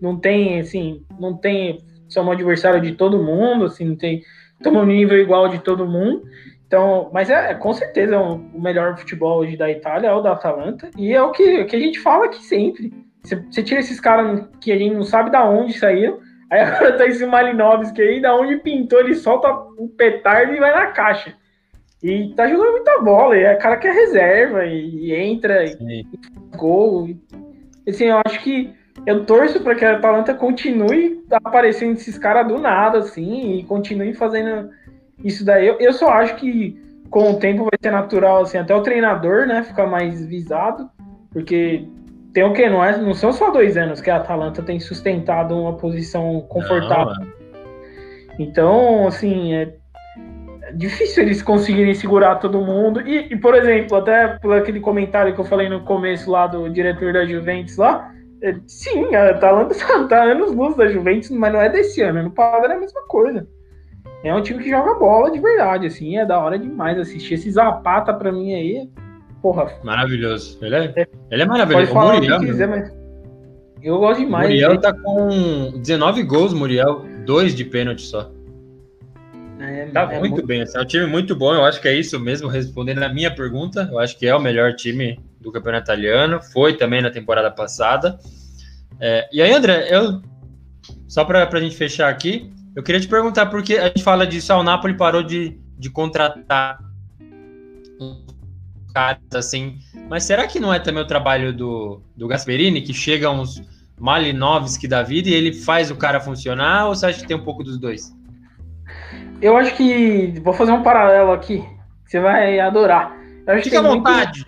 não tem, assim, não tem, são um adversário de todo mundo, assim, não tem, estão no nível igual de todo mundo. Então, mas é com certeza é o melhor futebol hoje da Itália é o da Atalanta e é o que, o que a gente fala aqui sempre. Você, tira esses caras que a gente não sabe da onde saíram. Aí agora tá esse Malinovski aí, da onde pintou, ele solta o petardo e vai na caixa. E tá jogando muita bola, e é cara que é reserva, e, e entra, e, e gol. E, assim, eu acho que eu torço para que a Atalanta continue aparecendo esses caras do nada, assim, e continue fazendo isso daí. Eu, eu só acho que com o tempo vai ser natural, assim, até o treinador, né, ficar mais visado, porque tem o que? Não, é, não são só dois anos que a Atalanta tem sustentado uma posição confortável. Não, então, assim, é, é, difícil eles conseguirem segurar todo mundo. E, e, por exemplo, até por aquele comentário que eu falei no começo lá do diretor da Juventus lá, é, sim, a Atalanta tá, tá anos luz da Juventus, mas não é desse ano. No passado é a mesma coisa. É um time que joga bola de verdade, assim, é da hora demais assistir. Esse Zapata pra mim aí porra. Maravilhoso. Ele é, é. Ele é maravilhoso. Pode falar o Muriel, quiser, mas eu gosto demais. Muriel né? tá com 19 gols, Muriel. Dois de pênalti só. É, tá é muito, muito bem. Assim, é um time muito bom. Eu acho que é isso mesmo. Respondendo a minha pergunta, eu acho que é o melhor time do campeonato italiano. Foi também na temporada passada. É, e aí, André, eu só para a gente fechar aqui, eu queria te perguntar porque a gente fala disso. Ah, o Napoli parou de, de contratar caras assim. Mas será que não é também o trabalho do, do Gasperini, que chega uns Malinovski da vida e ele faz o cara funcionar, ou você acha que tem um pouco dos dois? Eu acho que. Vou fazer um paralelo aqui. Você vai adorar. Fica à vontade.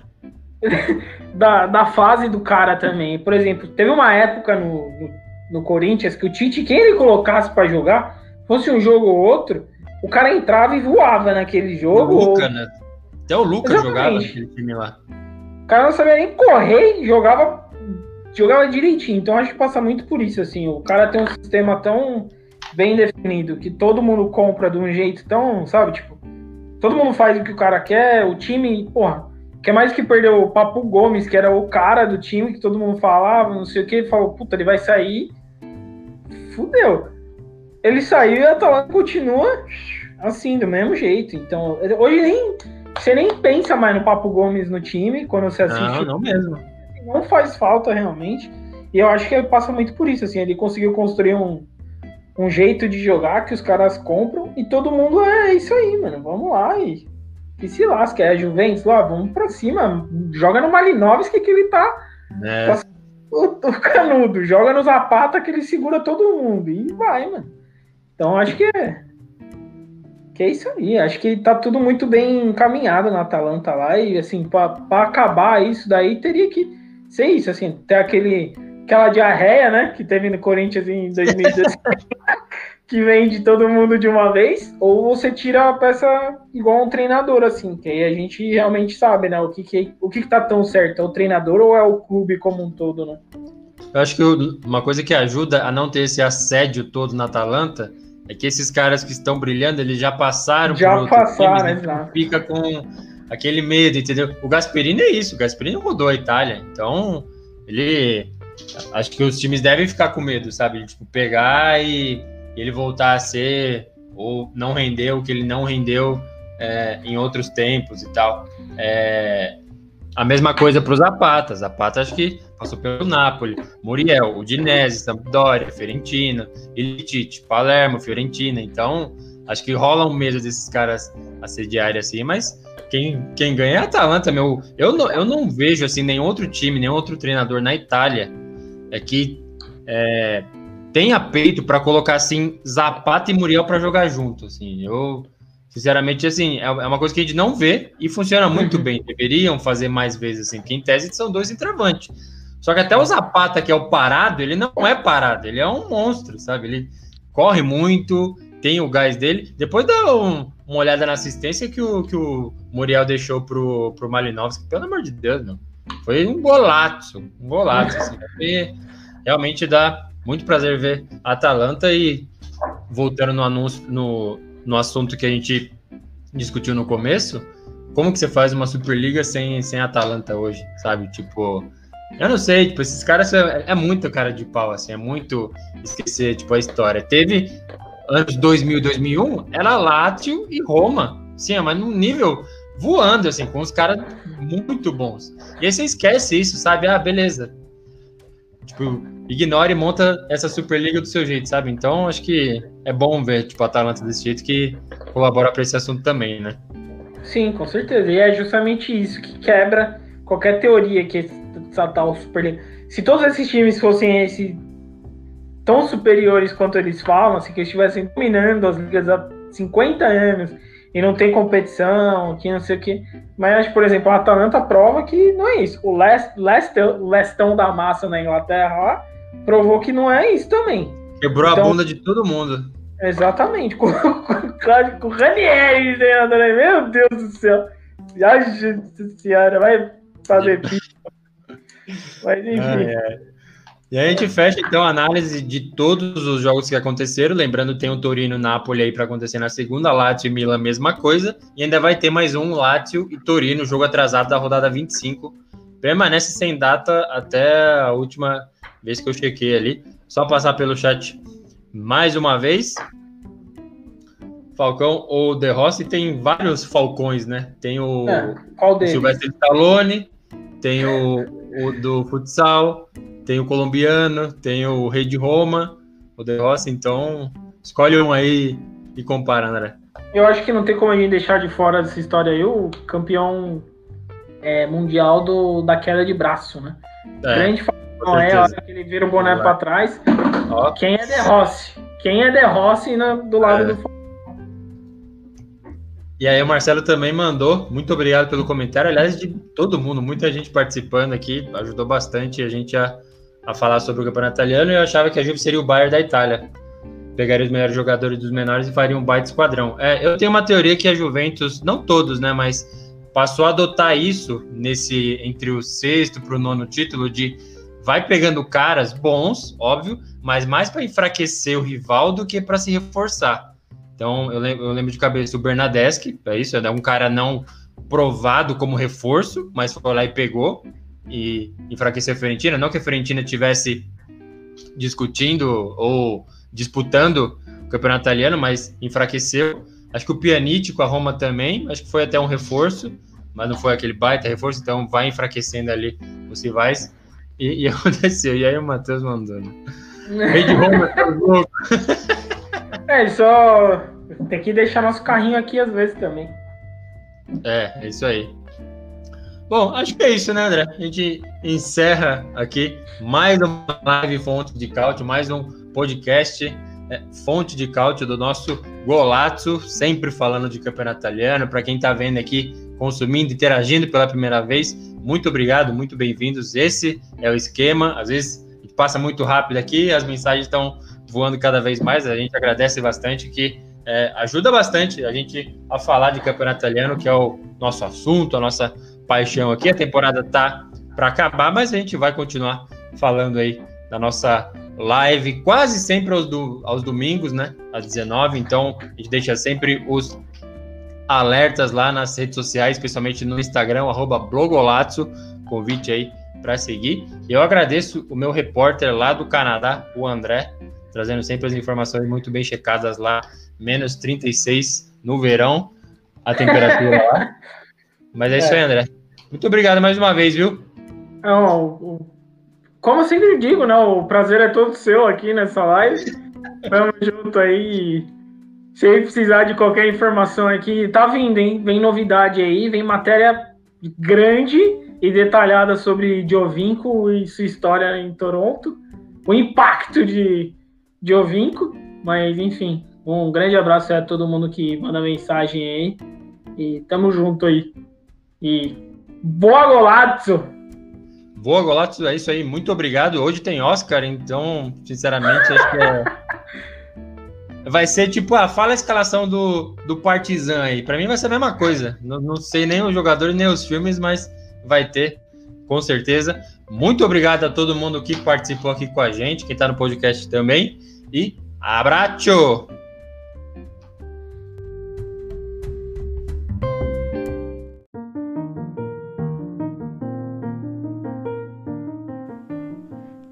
Da, da fase do cara também. Por exemplo, teve uma época no, no, no Corinthians que o Tite, quem ele colocasse para jogar, fosse um jogo ou outro, o cara entrava e voava naquele jogo. Luca, ou... né? Até o Lucas Exatamente. jogava naquele time lá. O cara não sabia nem correr e jogava, jogava direitinho. Então acho que passa muito por isso, assim. O cara tem um sistema tão bem definido que todo mundo compra de um jeito tão, sabe, tipo, todo mundo faz o que o cara quer, o time, porra, quer mais que perder o Papo Gomes, que era o cara do time que todo mundo falava, não sei o que, ele falou, puta, ele vai sair. Fudeu. Ele saiu e a Atalanta continua assim, do mesmo jeito. Então, hoje nem você nem pensa mais no Papo Gomes no time quando você assiste. Não, não mesmo. Não faz falta realmente. E eu acho que ele passa muito por isso. Assim, ele conseguiu construir um, um jeito de jogar que os caras compram e todo mundo é isso aí, mano. Vamos lá e, e se lasca. É a Juventus lá, vamos pra cima. Joga no Malinovski que ele tá. É. tá o, o, canudo. Joga no Zapata que ele segura todo mundo. E vai, mano. Então acho que é Que é isso aí, acho que tá tudo muito bem encaminhado na Atalanta lá, e assim, para acabar isso daí, teria que ser isso, assim, ter aquele, aquela diarreia, né, que teve no Corinthians em 2016, que vem de todo mundo de uma vez, ou você tira a peça igual um treinador, assim, que aí a gente realmente sabe, né, o que que, o que, que tá tão certo, é o treinador ou é o clube como um todo, né? Eu acho que uma coisa que ajuda a não ter esse assédio todo na Atalanta é que esses caras que estão brilhando, eles já passaram já por passaram, times, né? fica com aquele medo, entendeu? O Gasperini é isso, o Gasperini rodou a Itália, então ele acho que os times devem ficar com medo, sabe? Tipo, pegar e ele voltar a ser ou não render o que ele não rendeu é, em outros tempos e tal. É, a mesma coisa para os Zapata. Zapata acho que passou pelo Napoli, Muriel, Udinese, Sampdoria, Fiorentina, Elitite, Palermo, Fiorentina. Então, acho que rola um medo desses caras assediarem assim, mas quem, quem ganha é a Atalanta, meu. Eu não, eu não vejo assim nenhum outro time, nenhum outro treinador na Itália é que é, tenha peito para colocar assim Zapata e Muriel para jogar junto. Assim, eu Sinceramente, assim, é, é uma coisa que a gente não vê e funciona muito uhum. bem. Deveriam fazer mais vezes, assim, porque em tese são dois entravantes. Só que até o Zapata, que é o parado, ele não é parado, ele é um monstro, sabe? Ele corre muito, tem o gás dele. Depois dá um, uma olhada na assistência que o, que o Muriel deixou pro, pro Malinovski, pelo amor de Deus, não. Foi um golaço, um golaço, assim. realmente dá muito prazer ver a Atalanta e voltando no anúncio, no, no assunto que a gente discutiu no começo, como que você faz uma Superliga sem, sem Atalanta hoje, sabe? Tipo, eu não sei, tipo, esses caras é, é muito cara de pau, assim, é muito esquecer, tipo, a história. Teve anos 2000 2001, era Lazio e Roma, sim, mas num nível voando, assim, com os caras muito bons. E aí você esquece isso, sabe? Ah, beleza. Tipo, ignora e monta essa Superliga do seu jeito, sabe? Então, acho que é bom ver, tipo, a Atalanta desse jeito que colabora para esse assunto também, né? Sim, com certeza. E é justamente isso que quebra qualquer teoria que essa tal Superliga. Se todos esses times fossem esse tão superiores quanto eles falam, assim, que estivessem dominando as ligas há 50 anos e não tem competição, que não sei o que. Mas por exemplo, a Atalanta prova que não é isso. O Lestão da massa na Inglaterra provou que não é isso também. Quebrou então, a bunda de todo mundo. Exatamente. Com, com, com o Ranieri treinador aí, meu Deus do céu. Nossa senhora, vai fazer pico. Mas enfim. Ai, ai. E aí a gente fecha então a análise de todos os jogos que aconteceram. Lembrando, tem o Torino Napoli aí para acontecer na segunda, Lazio e Milan, mesma coisa. E ainda vai ter mais um Lazio e Torino, jogo atrasado da rodada 25. Permanece sem data até a última vez que eu chequei ali. Só passar pelo chat mais uma vez. Falcão ou De Rossi tem vários Falcões, né? Tem o, é, Silvestre Stallone, tem o, o, do futsal, tem o colombiano, tem o Rei de Roma, o De Rossi, então escolhe um aí e compara, André. Eu acho que não tem como a gente deixar de fora dessa história aí o campeão é, mundial do, da queda de braço, né? É. Grande não é, a hora que ele vira o boné para trás. Ó. Quem é De Rossi? Quem é De Rossi do lado é. do e aí o Marcelo também mandou, muito obrigado pelo comentário, aliás, de todo mundo, muita gente participando aqui, ajudou bastante a gente a, a falar sobre o campeonato italiano, e eu achava que a Juve seria o Bayern da Itália. Pegaria os melhores jogadores dos menores e faria um baita esquadrão. É, eu tenho uma teoria que a Juventus, não todos, né, mas passou a adotar isso nesse entre o sexto para o nono título de vai pegando caras bons, óbvio, mas mais para enfraquecer o rival do que para se reforçar. Então, eu lembro, eu lembro de cabeça o Bernadeschi, é isso, é um cara não provado como reforço, mas foi lá e pegou e enfraqueceu a Fiorentina. Não que a Fiorentina tivesse discutindo ou disputando o campeonato italiano, mas enfraqueceu. Acho que o Pjanic com a Roma também, acho que foi até um reforço, mas não foi aquele baita reforço, então vai enfraquecendo ali os rivais. E, e aconteceu. E aí o Matheus mandou. Né? Rei de Roma, tá louco. É, só tem que deixar nosso carrinho aqui às vezes também. É, é isso aí. Bom, acho que é isso, né, André? A gente encerra aqui mais uma live Fonte de Cálcio, mais um podcast. é, fonte de cálcio do nosso Golazzo, sempre falando de campeonato italiano. Para quem está vendo aqui, consumindo, interagindo pela primeira vez, muito obrigado, muito bem-vindos. Esse é o esquema. Às vezes a gente passa muito rápido aqui, as mensagens estão voando cada vez mais. A gente agradece bastante que é, ajuda bastante a gente a falar de campeonato italiano, que é o nosso assunto, a nossa paixão aqui. A temporada tá para acabar, mas a gente vai continuar falando aí da nossa live, quase sempre aos, do, aos domingos, né? Às 19. Então, a gente deixa sempre os alertas lá nas redes sociais, especialmente no Instagram, arroba Blogolazzo. Convite aí para seguir. Eu agradeço o meu repórter lá do Canadá, o André, trazendo sempre as informações muito bem checadas lá. Menos 36 no verão, a temperatura lá. Mas é, é isso aí, André. Muito obrigado mais uma vez, viu? Não, como sempre digo, né? O prazer é todo seu aqui nessa live. Vamos junto aí. Se precisar de qualquer informação aqui, tá vindo, hein? Vem novidade aí, vem matéria grande e detalhada sobre Diovinco e sua história em Toronto. O impacto de Diovinco. Mas, enfim, um grande abraço a todo mundo que manda mensagem aí. E tamo junto aí. E boa golazo! Boa, Golato, é isso aí. Muito obrigado. Hoje tem Oscar, então, sinceramente, acho que é... Vai ser tipo, ah, fala a escalação do, do Partizan aí. Para mim vai ser a mesma coisa. Não, não sei nem os jogadores nem os filmes, mas vai ter, com certeza. Muito obrigado a todo mundo que participou aqui com a gente, quem está no podcast também. E abraço!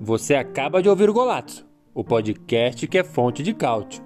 Você acaba de ouvir o Golato, o podcast que é fonte de cálcio,